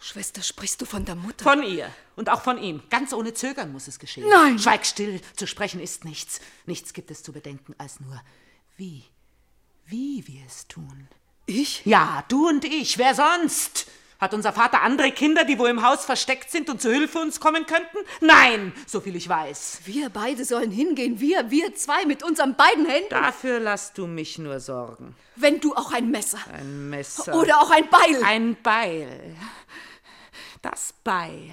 Schwester, sprichst du von der Mutter? Von ihr und auch von ihm. Ganz ohne Zögern muss es geschehen. Nein. Schweig still, zu sprechen ist nichts. Nichts gibt es zu bedenken als nur, wie, wie wir es tun. Ich? Ja, du und ich, wer sonst? Hat unser Vater andere Kinder, die wo im Haus versteckt sind und zu Hilfe uns kommen könnten? Nein, so viel ich weiß. Wir beide sollen hingehen, wir, wir zwei mit unseren beiden Händen. Dafür lass du mich nur sorgen. Wenn du auch ein Messer. Ein Messer. Oder auch ein Beil. Ein Beil. Das Beil.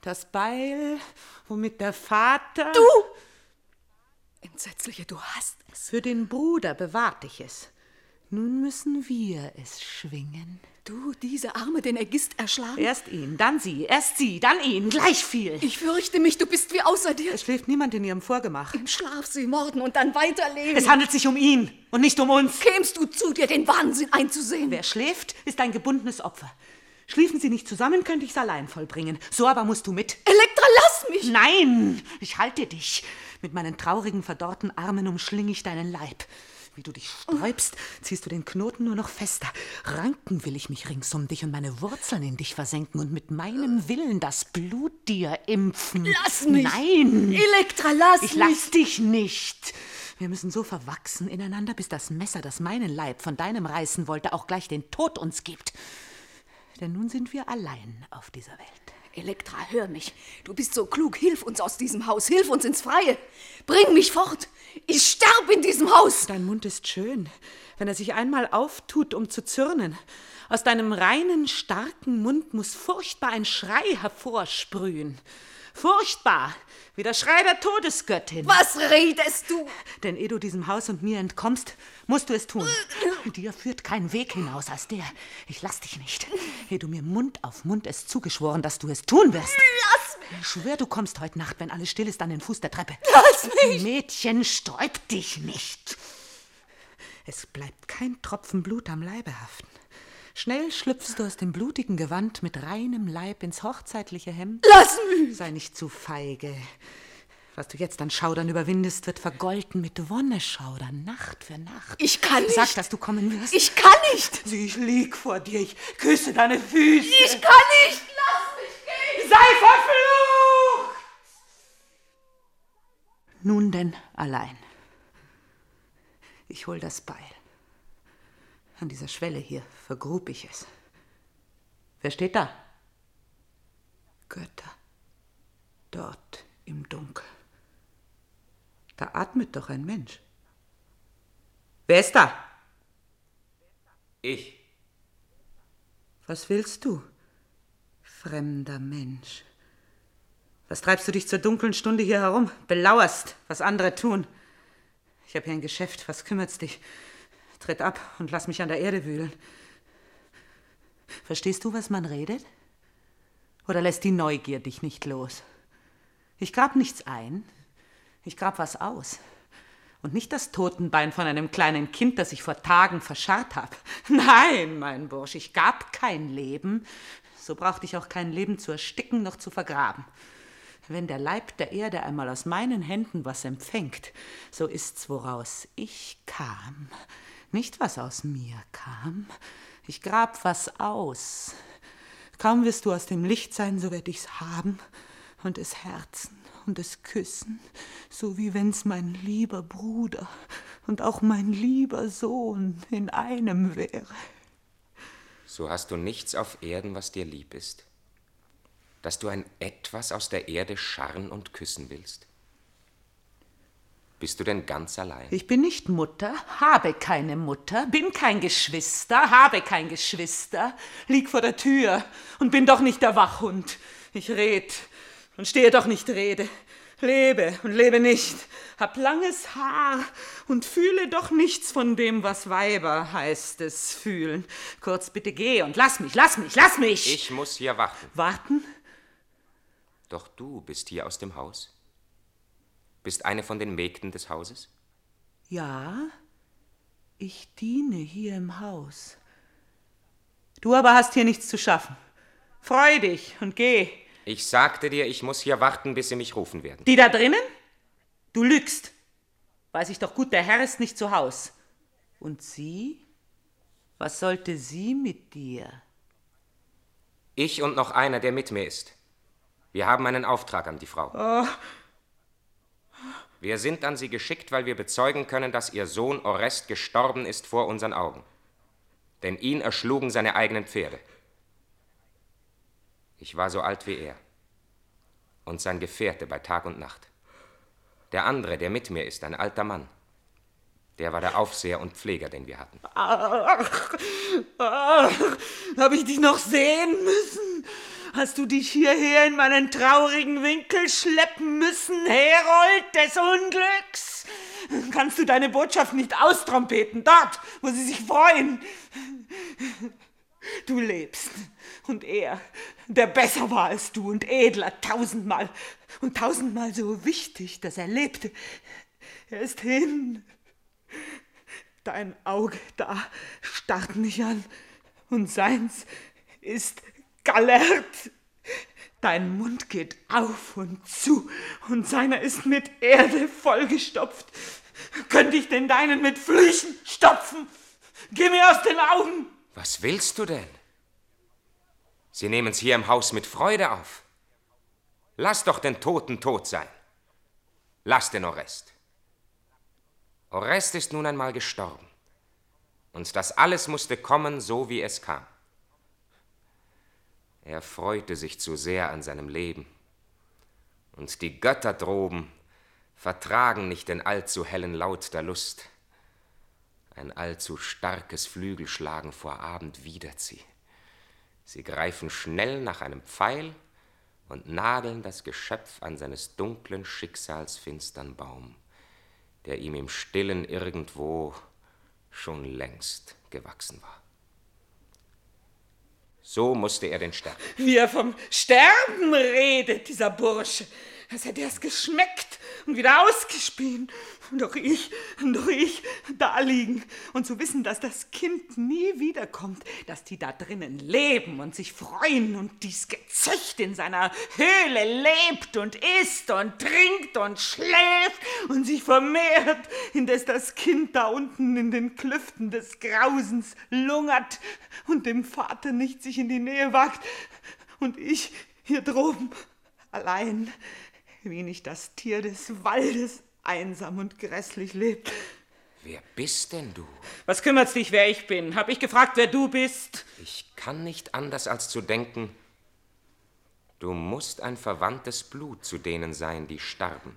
Das Beil, womit der Vater. Du! Entsetzliche, du hast es. Für den Bruder bewahrt ich es. Nun müssen wir es schwingen. Du, diese Arme, den Ägist erschlagen? Erst ihn, dann sie, erst sie, dann ihn, gleich viel. Ich fürchte mich, du bist wie außer dir. Es schläft niemand in ihrem Vorgemach. Im Schlaf sie morden und dann weiterleben. Es handelt sich um ihn und nicht um uns. Kämst du zu dir, den Wahnsinn einzusehen? Wer schläft, ist ein gebundenes Opfer. Schliefen sie nicht zusammen, könnte ich es allein vollbringen. So aber musst du mit. Elektra, lass mich! Nein, ich halte dich. Mit meinen traurigen, verdorrten Armen umschlinge ich deinen Leib. Wie du dich sträubst, ziehst du den Knoten nur noch fester. Ranken will ich mich rings um dich und meine Wurzeln in dich versenken und mit meinem Willen das Blut dir impfen. Lass mich! Nein! Elektra, lass Ich mich! lass dich nicht. Wir müssen so verwachsen ineinander, bis das Messer, das meinen Leib von deinem reißen wollte, auch gleich den Tod uns gibt. Denn nun sind wir allein auf dieser Welt. Elektra, hör mich. Du bist so klug. Hilf uns aus diesem Haus. Hilf uns ins Freie. Bring mich fort. Ich sterb in diesem Haus. Dein Mund ist schön, wenn er sich einmal auftut, um zu zürnen. Aus deinem reinen, starken Mund muss furchtbar ein Schrei hervorsprühen. Furchtbar, wie der Schrei der Todesgöttin. Was redest du? Denn ehe du diesem Haus und mir entkommst, musst du es tun. Dir führt kein Weg hinaus als der. Ich lass dich nicht. Ehe du mir Mund auf Mund es zugeschworen, dass du es tun wirst. Lass mich. Ich schwör, du kommst heute Nacht, wenn alles still ist, an den Fuß der Treppe. Lass mich. Mädchen, sträub dich nicht. Es bleibt kein Tropfen Blut am Leibe haften. Schnell schlüpfst du aus dem blutigen Gewand mit reinem Leib ins hochzeitliche Hemd. Lass mich! Sei nicht zu feige. Was du jetzt an Schaudern überwindest, wird vergolten mit Wonneschaudern, Nacht für Nacht. Ich kann nicht! Sag, dass du kommen wirst. Ich kann nicht! Ich lieg vor dir, ich küsse deine Füße. Ich kann nicht! Lass mich gehen! Sei verflucht! Nun denn allein. Ich hol das Beil. An dieser Schwelle hier vergrub ich es. Wer steht da? Götter. Dort im Dunkel. Da atmet doch ein Mensch. Wer ist da? Ich. Was willst du, fremder Mensch? Was treibst du dich zur dunklen Stunde hier herum? Belauerst, was andere tun. Ich habe hier ein Geschäft, was kümmert's dich? Tritt ab und lass mich an der Erde wühlen. Verstehst du, was man redet? Oder lässt die Neugier dich nicht los? Ich grab nichts ein, ich grab was aus. Und nicht das Totenbein von einem kleinen Kind, das ich vor Tagen verscharrt habe. [laughs] Nein, mein Bursch, ich gab kein Leben. So brauchte ich auch kein Leben zu ersticken noch zu vergraben. Wenn der Leib der Erde einmal aus meinen Händen was empfängt, so ist's, woraus ich kam. Nicht was aus mir kam. Ich grab was aus. Kaum wirst du aus dem Licht sein, so werd ich's haben und es herzen und es küssen, so wie wenn's mein lieber Bruder und auch mein lieber Sohn in einem wäre. So hast du nichts auf Erden, was dir lieb ist, dass du ein Etwas aus der Erde scharren und küssen willst. Bist du denn ganz allein? Ich bin nicht Mutter, habe keine Mutter, bin kein Geschwister, habe kein Geschwister, lieg vor der Tür und bin doch nicht der Wachhund. Ich red und stehe doch nicht Rede. Lebe und lebe nicht, hab langes Haar und fühle doch nichts von dem, was Weiber heißt es fühlen. Kurz bitte geh und lass mich, lass mich, lass mich! Ich muss hier warten. Warten? Doch du bist hier aus dem Haus? Bist eine von den Mägden des Hauses? Ja, ich diene hier im Haus. Du aber hast hier nichts zu schaffen. Freu dich und geh. Ich sagte dir, ich muss hier warten, bis sie mich rufen werden. Die da drinnen? Du lügst. Weiß ich doch gut, der Herr ist nicht zu Haus. Und sie? Was sollte sie mit dir? Ich und noch einer, der mit mir ist. Wir haben einen Auftrag an die Frau. Oh. Wir sind an sie geschickt, weil wir bezeugen können, dass ihr Sohn Orest gestorben ist vor unseren Augen. Denn ihn erschlugen seine eigenen Pferde. Ich war so alt wie er. Und sein Gefährte bei Tag und Nacht. Der andere, der mit mir ist, ein alter Mann. Der war der Aufseher und Pfleger, den wir hatten. Ach, ach, hab ich dich noch sehen müssen? Hast du dich hierher in meinen traurigen Winkel schleppen müssen, Herold des Unglücks? Kannst du deine Botschaft nicht austrompeten, dort, wo sie sich freuen? Du lebst. Und er, der besser war als du und edler tausendmal und tausendmal so wichtig, dass er lebte, er ist hin. Dein Auge da starrt mich an und seins ist gallert. Dein Mund geht auf und zu und seiner ist mit Erde vollgestopft. Könnte ich den deinen mit Flüchen stopfen? Geh mir aus den Augen! Was willst du denn? Sie nehmen's hier im Haus mit Freude auf. Lass doch den Toten tot sein. Lass den Orest. Orest ist nun einmal gestorben. Und das alles musste kommen, so wie es kam. Er freute sich zu sehr an seinem Leben. Und die Götter droben vertragen nicht den allzu hellen Laut der Lust. Ein allzu starkes Flügelschlagen vor Abend widert sie. Sie greifen schnell nach einem Pfeil und nageln das Geschöpf an seines dunklen Schicksals finstern Baum, der ihm im Stillen irgendwo schon längst gewachsen war. So musste er den sterben. Wie er vom Sterben redet, dieser Bursche. Als hätte er es geschmeckt und wieder ausgespien. Doch ich, doch ich da liegen und zu wissen, dass das Kind nie wiederkommt, dass die da drinnen leben und sich freuen und dies Gezücht in seiner Höhle lebt und isst und trinkt und schläft und sich vermehrt, indes das Kind da unten in den Klüften des Grausens lungert und dem Vater nicht sich in die Nähe wagt und ich hier droben allein, wie nicht das Tier des Waldes einsam und grässlich lebt. Wer bist denn du? Was kümmert's dich, wer ich bin? Hab ich gefragt, wer du bist? Ich kann nicht anders als zu denken, du musst ein verwandtes Blut zu denen sein, die starben.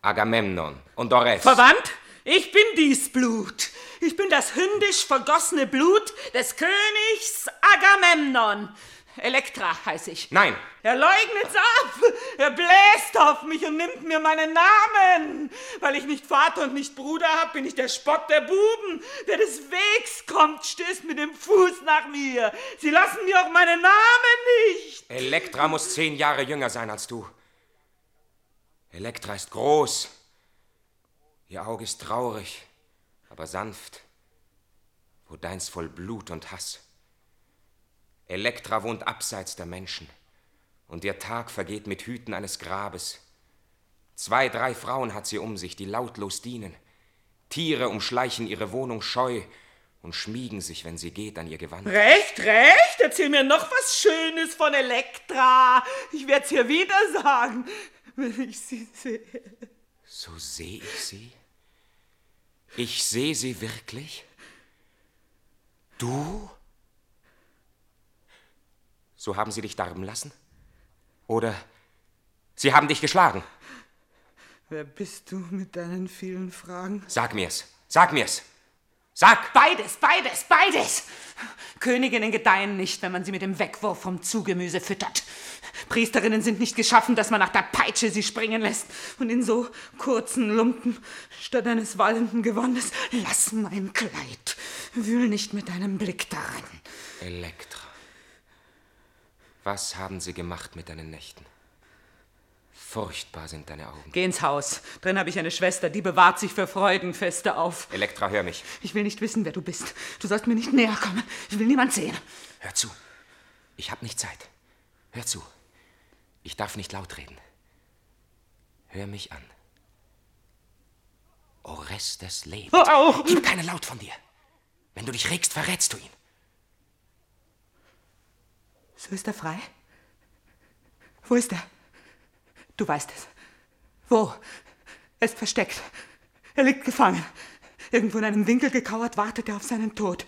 Agamemnon und Ores. Verwandt? Ich bin dies Blut. Ich bin das hündisch vergossene Blut des Königs Agamemnon. Elektra heiße ich. Nein. Er leugnet's ab. Er bläst auf mich und nimmt mir meinen Namen. Weil ich nicht Vater und nicht Bruder hab, bin ich der Spott der Buben. Wer des Wegs kommt, stößt mit dem Fuß nach mir. Sie lassen mir auch meinen Namen nicht. Elektra muss zehn Jahre jünger sein als du. Elektra ist groß. Ihr Auge ist traurig, aber sanft. Wo deins voll Blut und Hass. Elektra wohnt abseits der Menschen. Und ihr Tag vergeht mit Hüten eines Grabes. Zwei, drei Frauen hat sie um sich, die lautlos dienen. Tiere umschleichen ihre Wohnung scheu und schmiegen sich, wenn sie geht, an ihr Gewand. Recht, recht. Erzähl mir noch was Schönes von Elektra. Ich werd's ihr wieder sagen, wenn ich sie sehe. So sehe ich sie? Ich sehe sie wirklich? Du? So haben sie dich darben lassen? Oder sie haben dich geschlagen? Wer bist du mit deinen vielen Fragen? Sag mir's. Sag mir's. Sag! Beides, beides, beides! Königinnen gedeihen nicht, wenn man sie mit dem Wegwurf vom Zugemüse füttert. Priesterinnen sind nicht geschaffen, dass man nach der Peitsche sie springen lässt. Und in so kurzen Lumpen, statt eines wallenden Gewandes, lass mein Kleid. Wühl nicht mit deinem Blick darin. Elektra. Was haben sie gemacht mit deinen Nächten? Furchtbar sind deine Augen. Geh ins Haus. Drin habe ich eine Schwester, die bewahrt sich für Freudenfeste auf. Elektra, hör mich. Ich will nicht wissen, wer du bist. Du sollst mir nicht näher kommen. Ich will niemand sehen. Hör zu. Ich habe nicht Zeit. Hör zu. Ich darf nicht laut reden. Hör mich an. Orestes lebt. Auch. Gib keine Laut von dir. Wenn du dich regst, verrätst du ihn. So ist er frei? Wo ist er? Du weißt es. Wo? Er ist versteckt. Er liegt gefangen. Irgendwo in einem Winkel gekauert wartet er auf seinen Tod.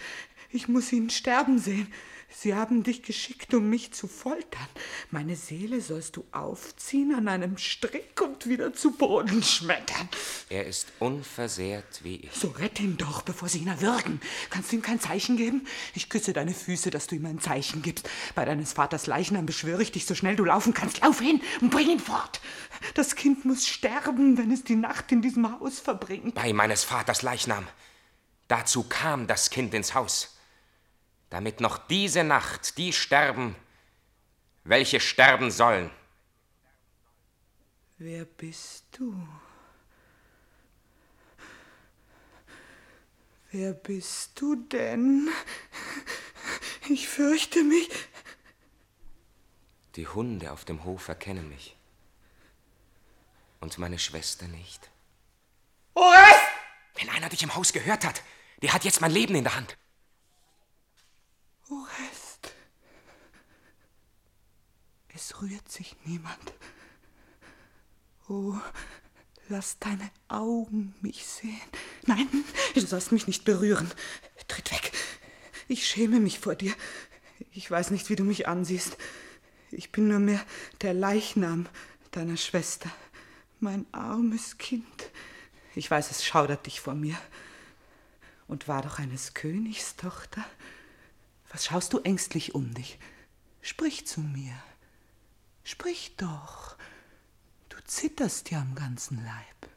Ich muss ihn sterben sehen. Sie haben dich geschickt, um mich zu foltern. Meine Seele sollst du aufziehen an einem Strick und wieder zu Boden schmettern. Er ist unversehrt wie ich. So rett ihn doch, bevor sie ihn erwürgen. Kannst du ihm kein Zeichen geben? Ich küsse deine Füße, dass du ihm ein Zeichen gibst. Bei deines Vaters Leichnam beschwöre ich dich, so schnell du laufen kannst. Lauf hin und bring ihn fort. Das Kind muss sterben, wenn es die Nacht in diesem Haus verbringt. Bei meines Vaters Leichnam. Dazu kam das Kind ins Haus damit noch diese Nacht die sterben, welche sterben sollen. Wer bist du? Wer bist du denn? Ich fürchte mich. Die Hunde auf dem Hof erkennen mich. Und meine Schwester nicht. Orest! Wenn einer dich im Haus gehört hat, der hat jetzt mein Leben in der Hand. Orest. Es rührt sich niemand. Oh, lass deine Augen mich sehen. Nein, du sollst mich nicht berühren. Tritt weg. Ich schäme mich vor dir. Ich weiß nicht, wie du mich ansiehst. Ich bin nur mehr der Leichnam deiner Schwester. Mein armes Kind. Ich weiß, es schaudert dich vor mir. Und war doch eines Königs Tochter. Was schaust du ängstlich um dich? Sprich zu mir. Sprich doch. Du zitterst ja am ganzen Leib.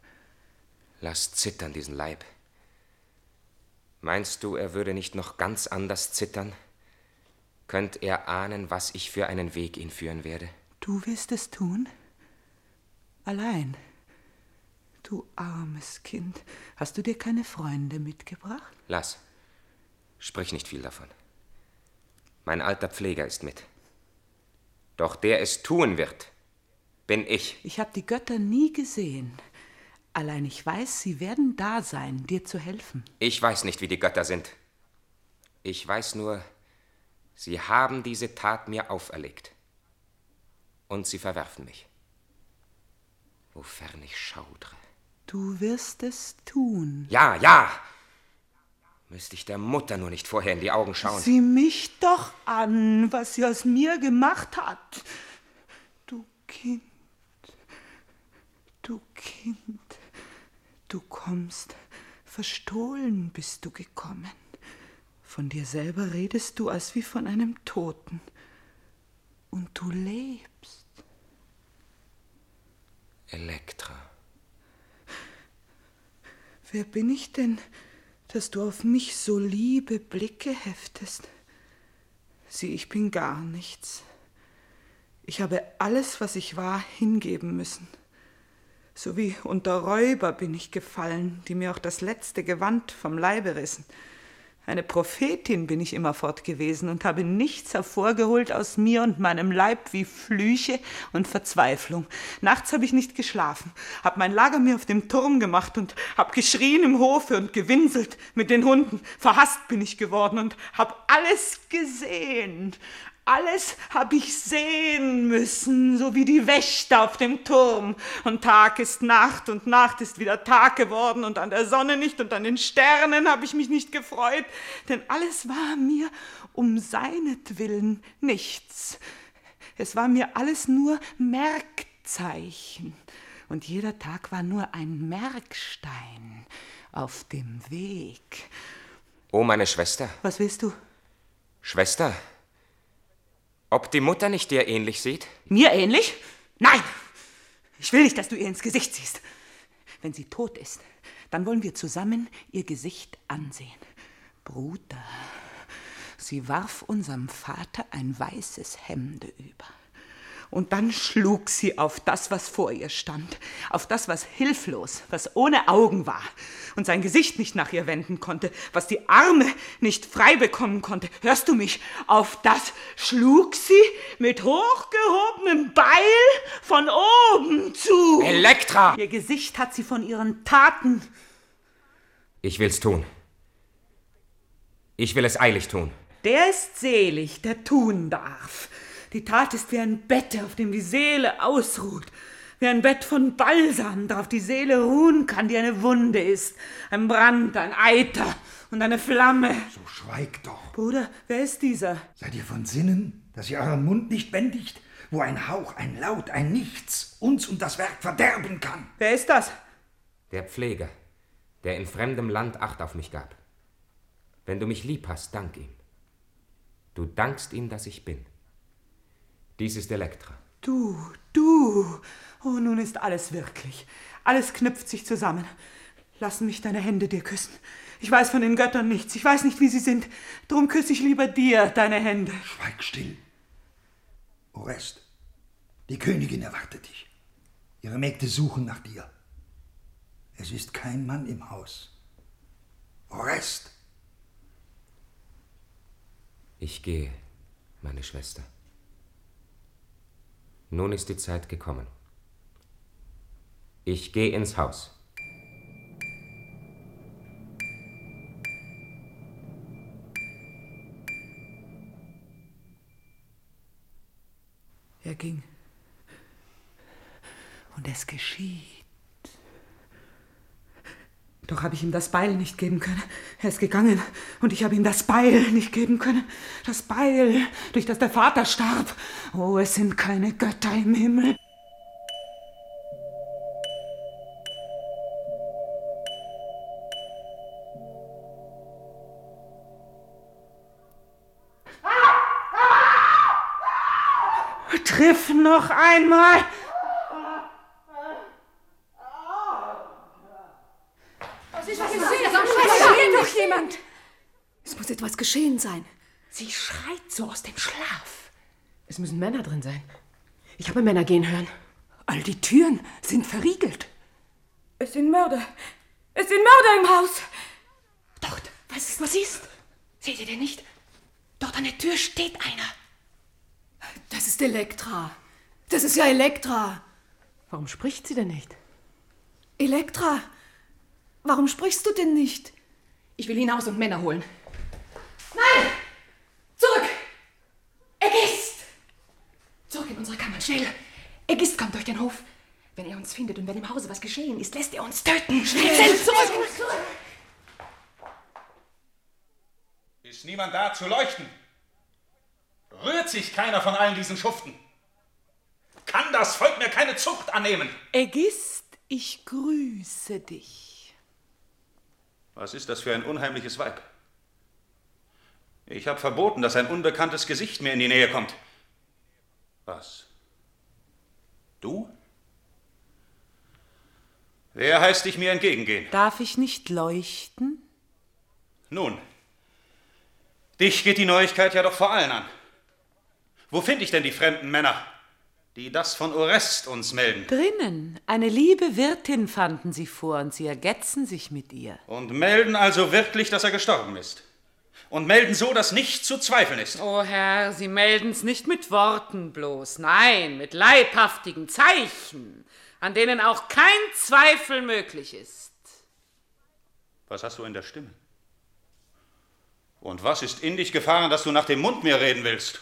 Lass zittern diesen Leib. Meinst du, er würde nicht noch ganz anders zittern? Könnt er ahnen, was ich für einen Weg ihn führen werde? Du wirst es tun? Allein? Du armes Kind. Hast du dir keine Freunde mitgebracht? Lass. Sprich nicht viel davon. Mein alter Pfleger ist mit. Doch der es tun wird, bin ich. Ich habe die Götter nie gesehen. Allein ich weiß, sie werden da sein, dir zu helfen. Ich weiß nicht, wie die Götter sind. Ich weiß nur, sie haben diese Tat mir auferlegt. Und sie verwerfen mich. Wofern ich schaudre. Du wirst es tun. Ja, ja! Müsste ich der Mutter nur nicht vorher in die Augen schauen. Sieh mich doch an, was sie aus mir gemacht hat. Du Kind, du Kind, du kommst, verstohlen bist du gekommen. Von dir selber redest du als wie von einem Toten. Und du lebst. Elektra. Wer bin ich denn, dass du auf mich so liebe Blicke heftest? Sieh, ich bin gar nichts. Ich habe alles, was ich war, hingeben müssen. So wie unter Räuber bin ich gefallen, die mir auch das letzte Gewand vom Leibe rissen. Eine Prophetin bin ich immerfort gewesen und habe nichts hervorgeholt aus mir und meinem Leib wie Flüche und Verzweiflung. Nachts habe ich nicht geschlafen, habe mein Lager mir auf dem Turm gemacht und habe geschrien im Hofe und gewinselt mit den Hunden. Verhasst bin ich geworden und habe alles gesehen, alles hab ich sehen müssen, so wie die Wächter auf dem Turm. Und Tag ist Nacht und Nacht ist wieder Tag geworden und an der Sonne nicht und an den Sternen hab ich mich nicht gefreut, denn alles war mir um seinetwillen nichts. Es war mir alles nur Merkzeichen und jeder Tag war nur ein Merkstein auf dem Weg. Oh, meine Schwester. Was willst du? Schwester, ob die Mutter nicht dir ähnlich sieht? Mir ähnlich? Nein! Ich will nicht, dass du ihr ins Gesicht siehst. Wenn sie tot ist, dann wollen wir zusammen ihr Gesicht ansehen. Bruder, sie warf unserem Vater ein weißes Hemde über. Und dann schlug sie auf das, was vor ihr stand, auf das, was hilflos, was ohne Augen war und sein Gesicht nicht nach ihr wenden konnte, was die Arme nicht frei bekommen konnte. Hörst du mich? Auf das schlug sie mit hochgehobenem Beil von oben zu. Elektra! Ihr Gesicht hat sie von ihren Taten. Ich will's tun. Ich will es eilig tun. Der ist selig, der tun darf. Die Tat ist wie ein Bett, auf dem die Seele ausruht. Wie ein Bett von Balsam, darauf die Seele ruhen kann, die eine Wunde ist. Ein Brand, ein Eiter und eine Flamme. So schweig doch. Bruder, wer ist dieser? Seid ihr von Sinnen, dass ihr euren Mund nicht bändigt, wo ein Hauch, ein Laut, ein Nichts uns und das Werk verderben kann? Wer ist das? Der Pfleger, der in fremdem Land Acht auf mich gab. Wenn du mich lieb hast, dank ihm. Du dankst ihm, dass ich bin. Dies ist Elektra. Du, du. Oh, nun ist alles wirklich. Alles knüpft sich zusammen. Lass mich deine Hände dir küssen. Ich weiß von den Göttern nichts. Ich weiß nicht, wie sie sind. Drum küsse ich lieber dir deine Hände. Schweig still. Orest, die Königin erwartet dich. Ihre Mägde suchen nach dir. Es ist kein Mann im Haus. Orest! Ich gehe, meine Schwester. Nun ist die Zeit gekommen. Ich gehe ins Haus. Er ging. Und es geschieht. Doch habe ich ihm das Beil nicht geben können. Er ist gegangen und ich habe ihm das Beil nicht geben können. Das Beil, durch das der Vater starb. Oh, es sind keine Götter im Himmel. Triff noch einmal. Was ist geschehen? Da schreien doch jemand. Etwas geschehen sein. Sie schreit so aus dem Schlaf. Es müssen Männer drin sein. Ich habe Männer gehen hören. All die Türen sind verriegelt. Es sind Mörder. Es sind Mörder im Haus. Dort, was, was ist? Seht ihr denn nicht? Dort an der Tür steht einer. Das ist Elektra. Das ist ja Elektra. Warum spricht sie denn nicht? Elektra, warum sprichst du denn nicht? Ich will hinaus und Männer holen. Nein! Zurück! Ägist! Zurück in unsere Kammer, schnell! Ägist kommt durch den Hof. Wenn er uns findet und wenn im Hause was geschehen ist, lässt er uns töten. Schnell, schnell, zurück! Ist niemand da zu leuchten? Rührt sich keiner von allen diesen Schuften? Kann das Volk mir keine Zucht annehmen? Ägist, ich grüße dich. Was ist das für ein unheimliches Weib? Ich habe verboten, dass ein unbekanntes Gesicht mir in die Nähe kommt. Was? Du? Wer heißt dich mir entgegengehen? Darf ich nicht leuchten? Nun, dich geht die Neuigkeit ja doch vor allen an. Wo finde ich denn die fremden Männer, die das von Orest uns melden? Drinnen. Eine liebe Wirtin fanden sie vor und sie ergetzen sich mit ihr. Und melden also wirklich, dass er gestorben ist. Und melden so, dass nicht zu zweifeln ist. Oh Herr, Sie melden's nicht mit Worten bloß, nein, mit leibhaftigen Zeichen, an denen auch kein Zweifel möglich ist. Was hast du in der Stimme? Und was ist in dich gefahren, dass du nach dem Mund mir reden willst?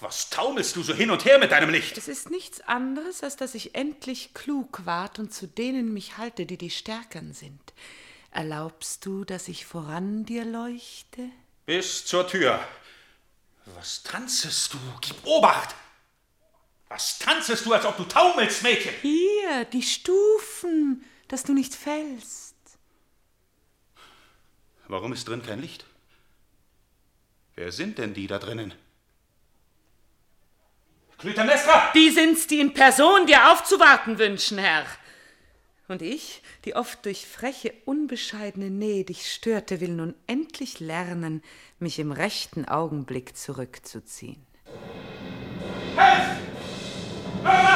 Was taumelst du so hin und her mit deinem Licht? Es ist nichts anderes, als dass ich endlich klug ward und zu denen mich halte, die die Stärkern sind. Erlaubst du, dass ich voran dir leuchte? Bis zur Tür. Was tanzest du? Gib Obacht! Was tanzest du, als ob du taumelst, Mädchen? Hier, die Stufen, dass du nicht fällst. Warum ist drin kein Licht? Wer sind denn die da drinnen? Clytemnestra! Die sind's, die in Person dir aufzuwarten wünschen, Herr. Und ich, die oft durch freche, unbescheidene Nähe dich störte, will nun endlich lernen, mich im rechten Augenblick zurückzuziehen. Helft!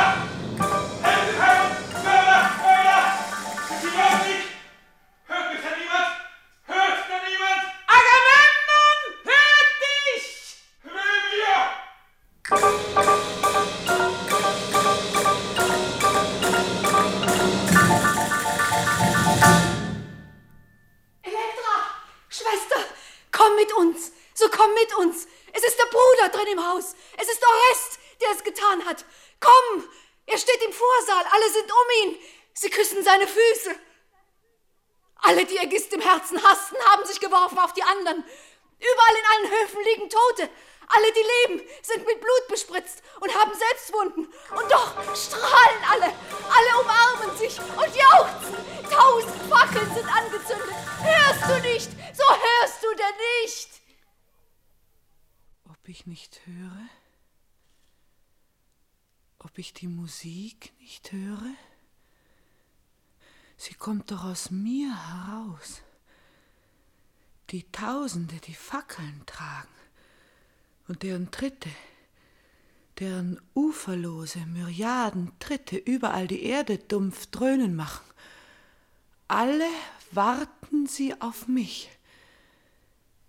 Mit uns! Es ist der Bruder drin im Haus! Es ist Orest, der es getan hat! Komm! Er steht im Vorsaal, alle sind um ihn! Sie küssen seine Füße! Alle, die Ägist im Herzen hassten, haben sich geworfen auf die anderen. Überall in allen Höfen liegen Tote. Alle, die leben, sind mit Blut bespritzt und haben Selbstwunden. Und doch strahlen alle. Alle umarmen sich und jauchzen. Tausend Fackeln sind angezündet. Hörst du nicht? So hörst du denn nicht? Ich nicht höre? Ob ich die Musik nicht höre? Sie kommt doch aus mir heraus. Die Tausende, die Fackeln tragen und deren Tritte, deren uferlose Myriaden Tritte überall die Erde dumpf dröhnen machen. Alle warten sie auf mich.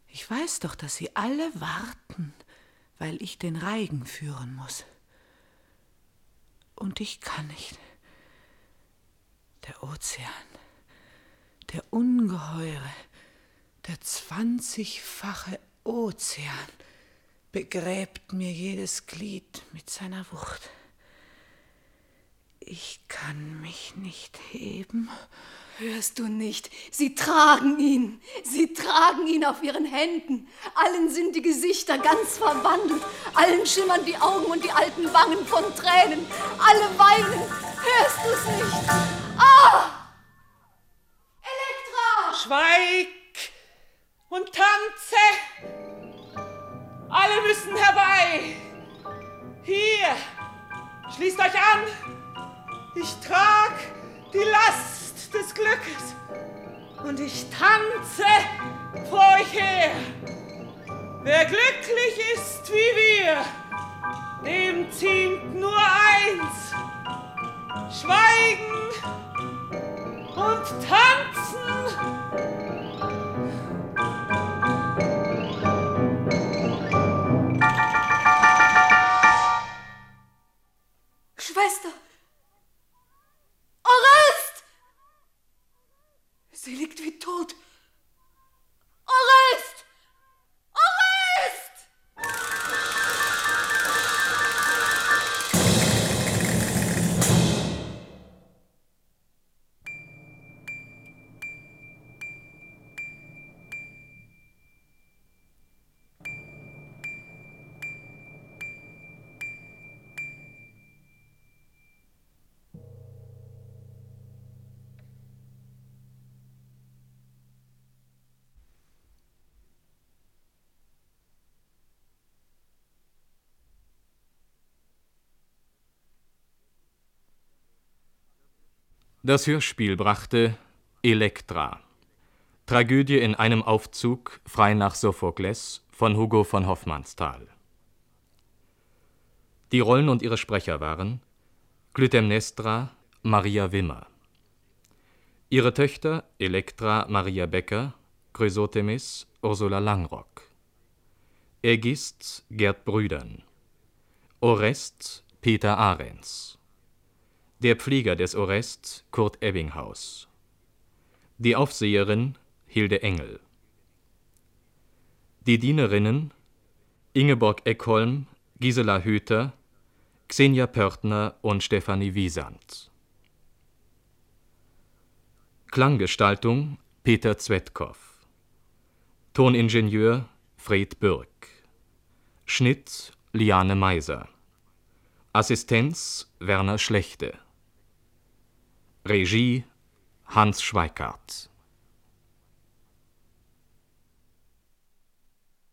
Ich weiß doch, dass sie alle warten, weil ich den Reigen führen muss. Und ich kann nicht. Der Ozean, der ungeheure, der zwanzigfache Ozean begräbt mir jedes Glied mit seiner Wucht. Ich kann mich nicht heben. Hörst du nicht? Sie tragen ihn. Sie tragen ihn auf ihren Händen. Allen sind die Gesichter ganz verwandelt. Allen schimmern die Augen und die alten Wangen von Tränen. Alle weinen. Hörst du's nicht? Ah! Elektra! Schweig und tanze! Alle müssen herbei! Hier! Schließt euch an! Ich trag die Last des Glückes und ich tanze vor euch her. Wer glücklich ist wie wir, dem ziemt nur eins: Schweigen und tanzen. Schwester! Orest! Sie liegt wie tot. Orest! Das Hörspiel brachte Elektra. Tragödie in einem Aufzug, frei nach Sophokles, von Hugo von Hoffmannsthal. Die Rollen und ihre Sprecher waren Clytemnestra Maria Wimmer. Ihre Töchter Elektra Maria Becker, Chrysothemis Ursula Langrock. Ägist Gerd Brüdern. Orest Peter Ahrens. Der Pfleger des Orest Kurt Ebbinghaus. Die Aufseherin Hilde Engel. Die Dienerinnen Ingeborg Eckholm, Gisela Hüther, Xenia Pörtner und Stefanie Wiesand. Klanggestaltung Peter Zwetkow. Toningenieur Fred Bürk. Schnitt Liane Meiser. Assistenz Werner Schlechte. Regie Hans Schweikart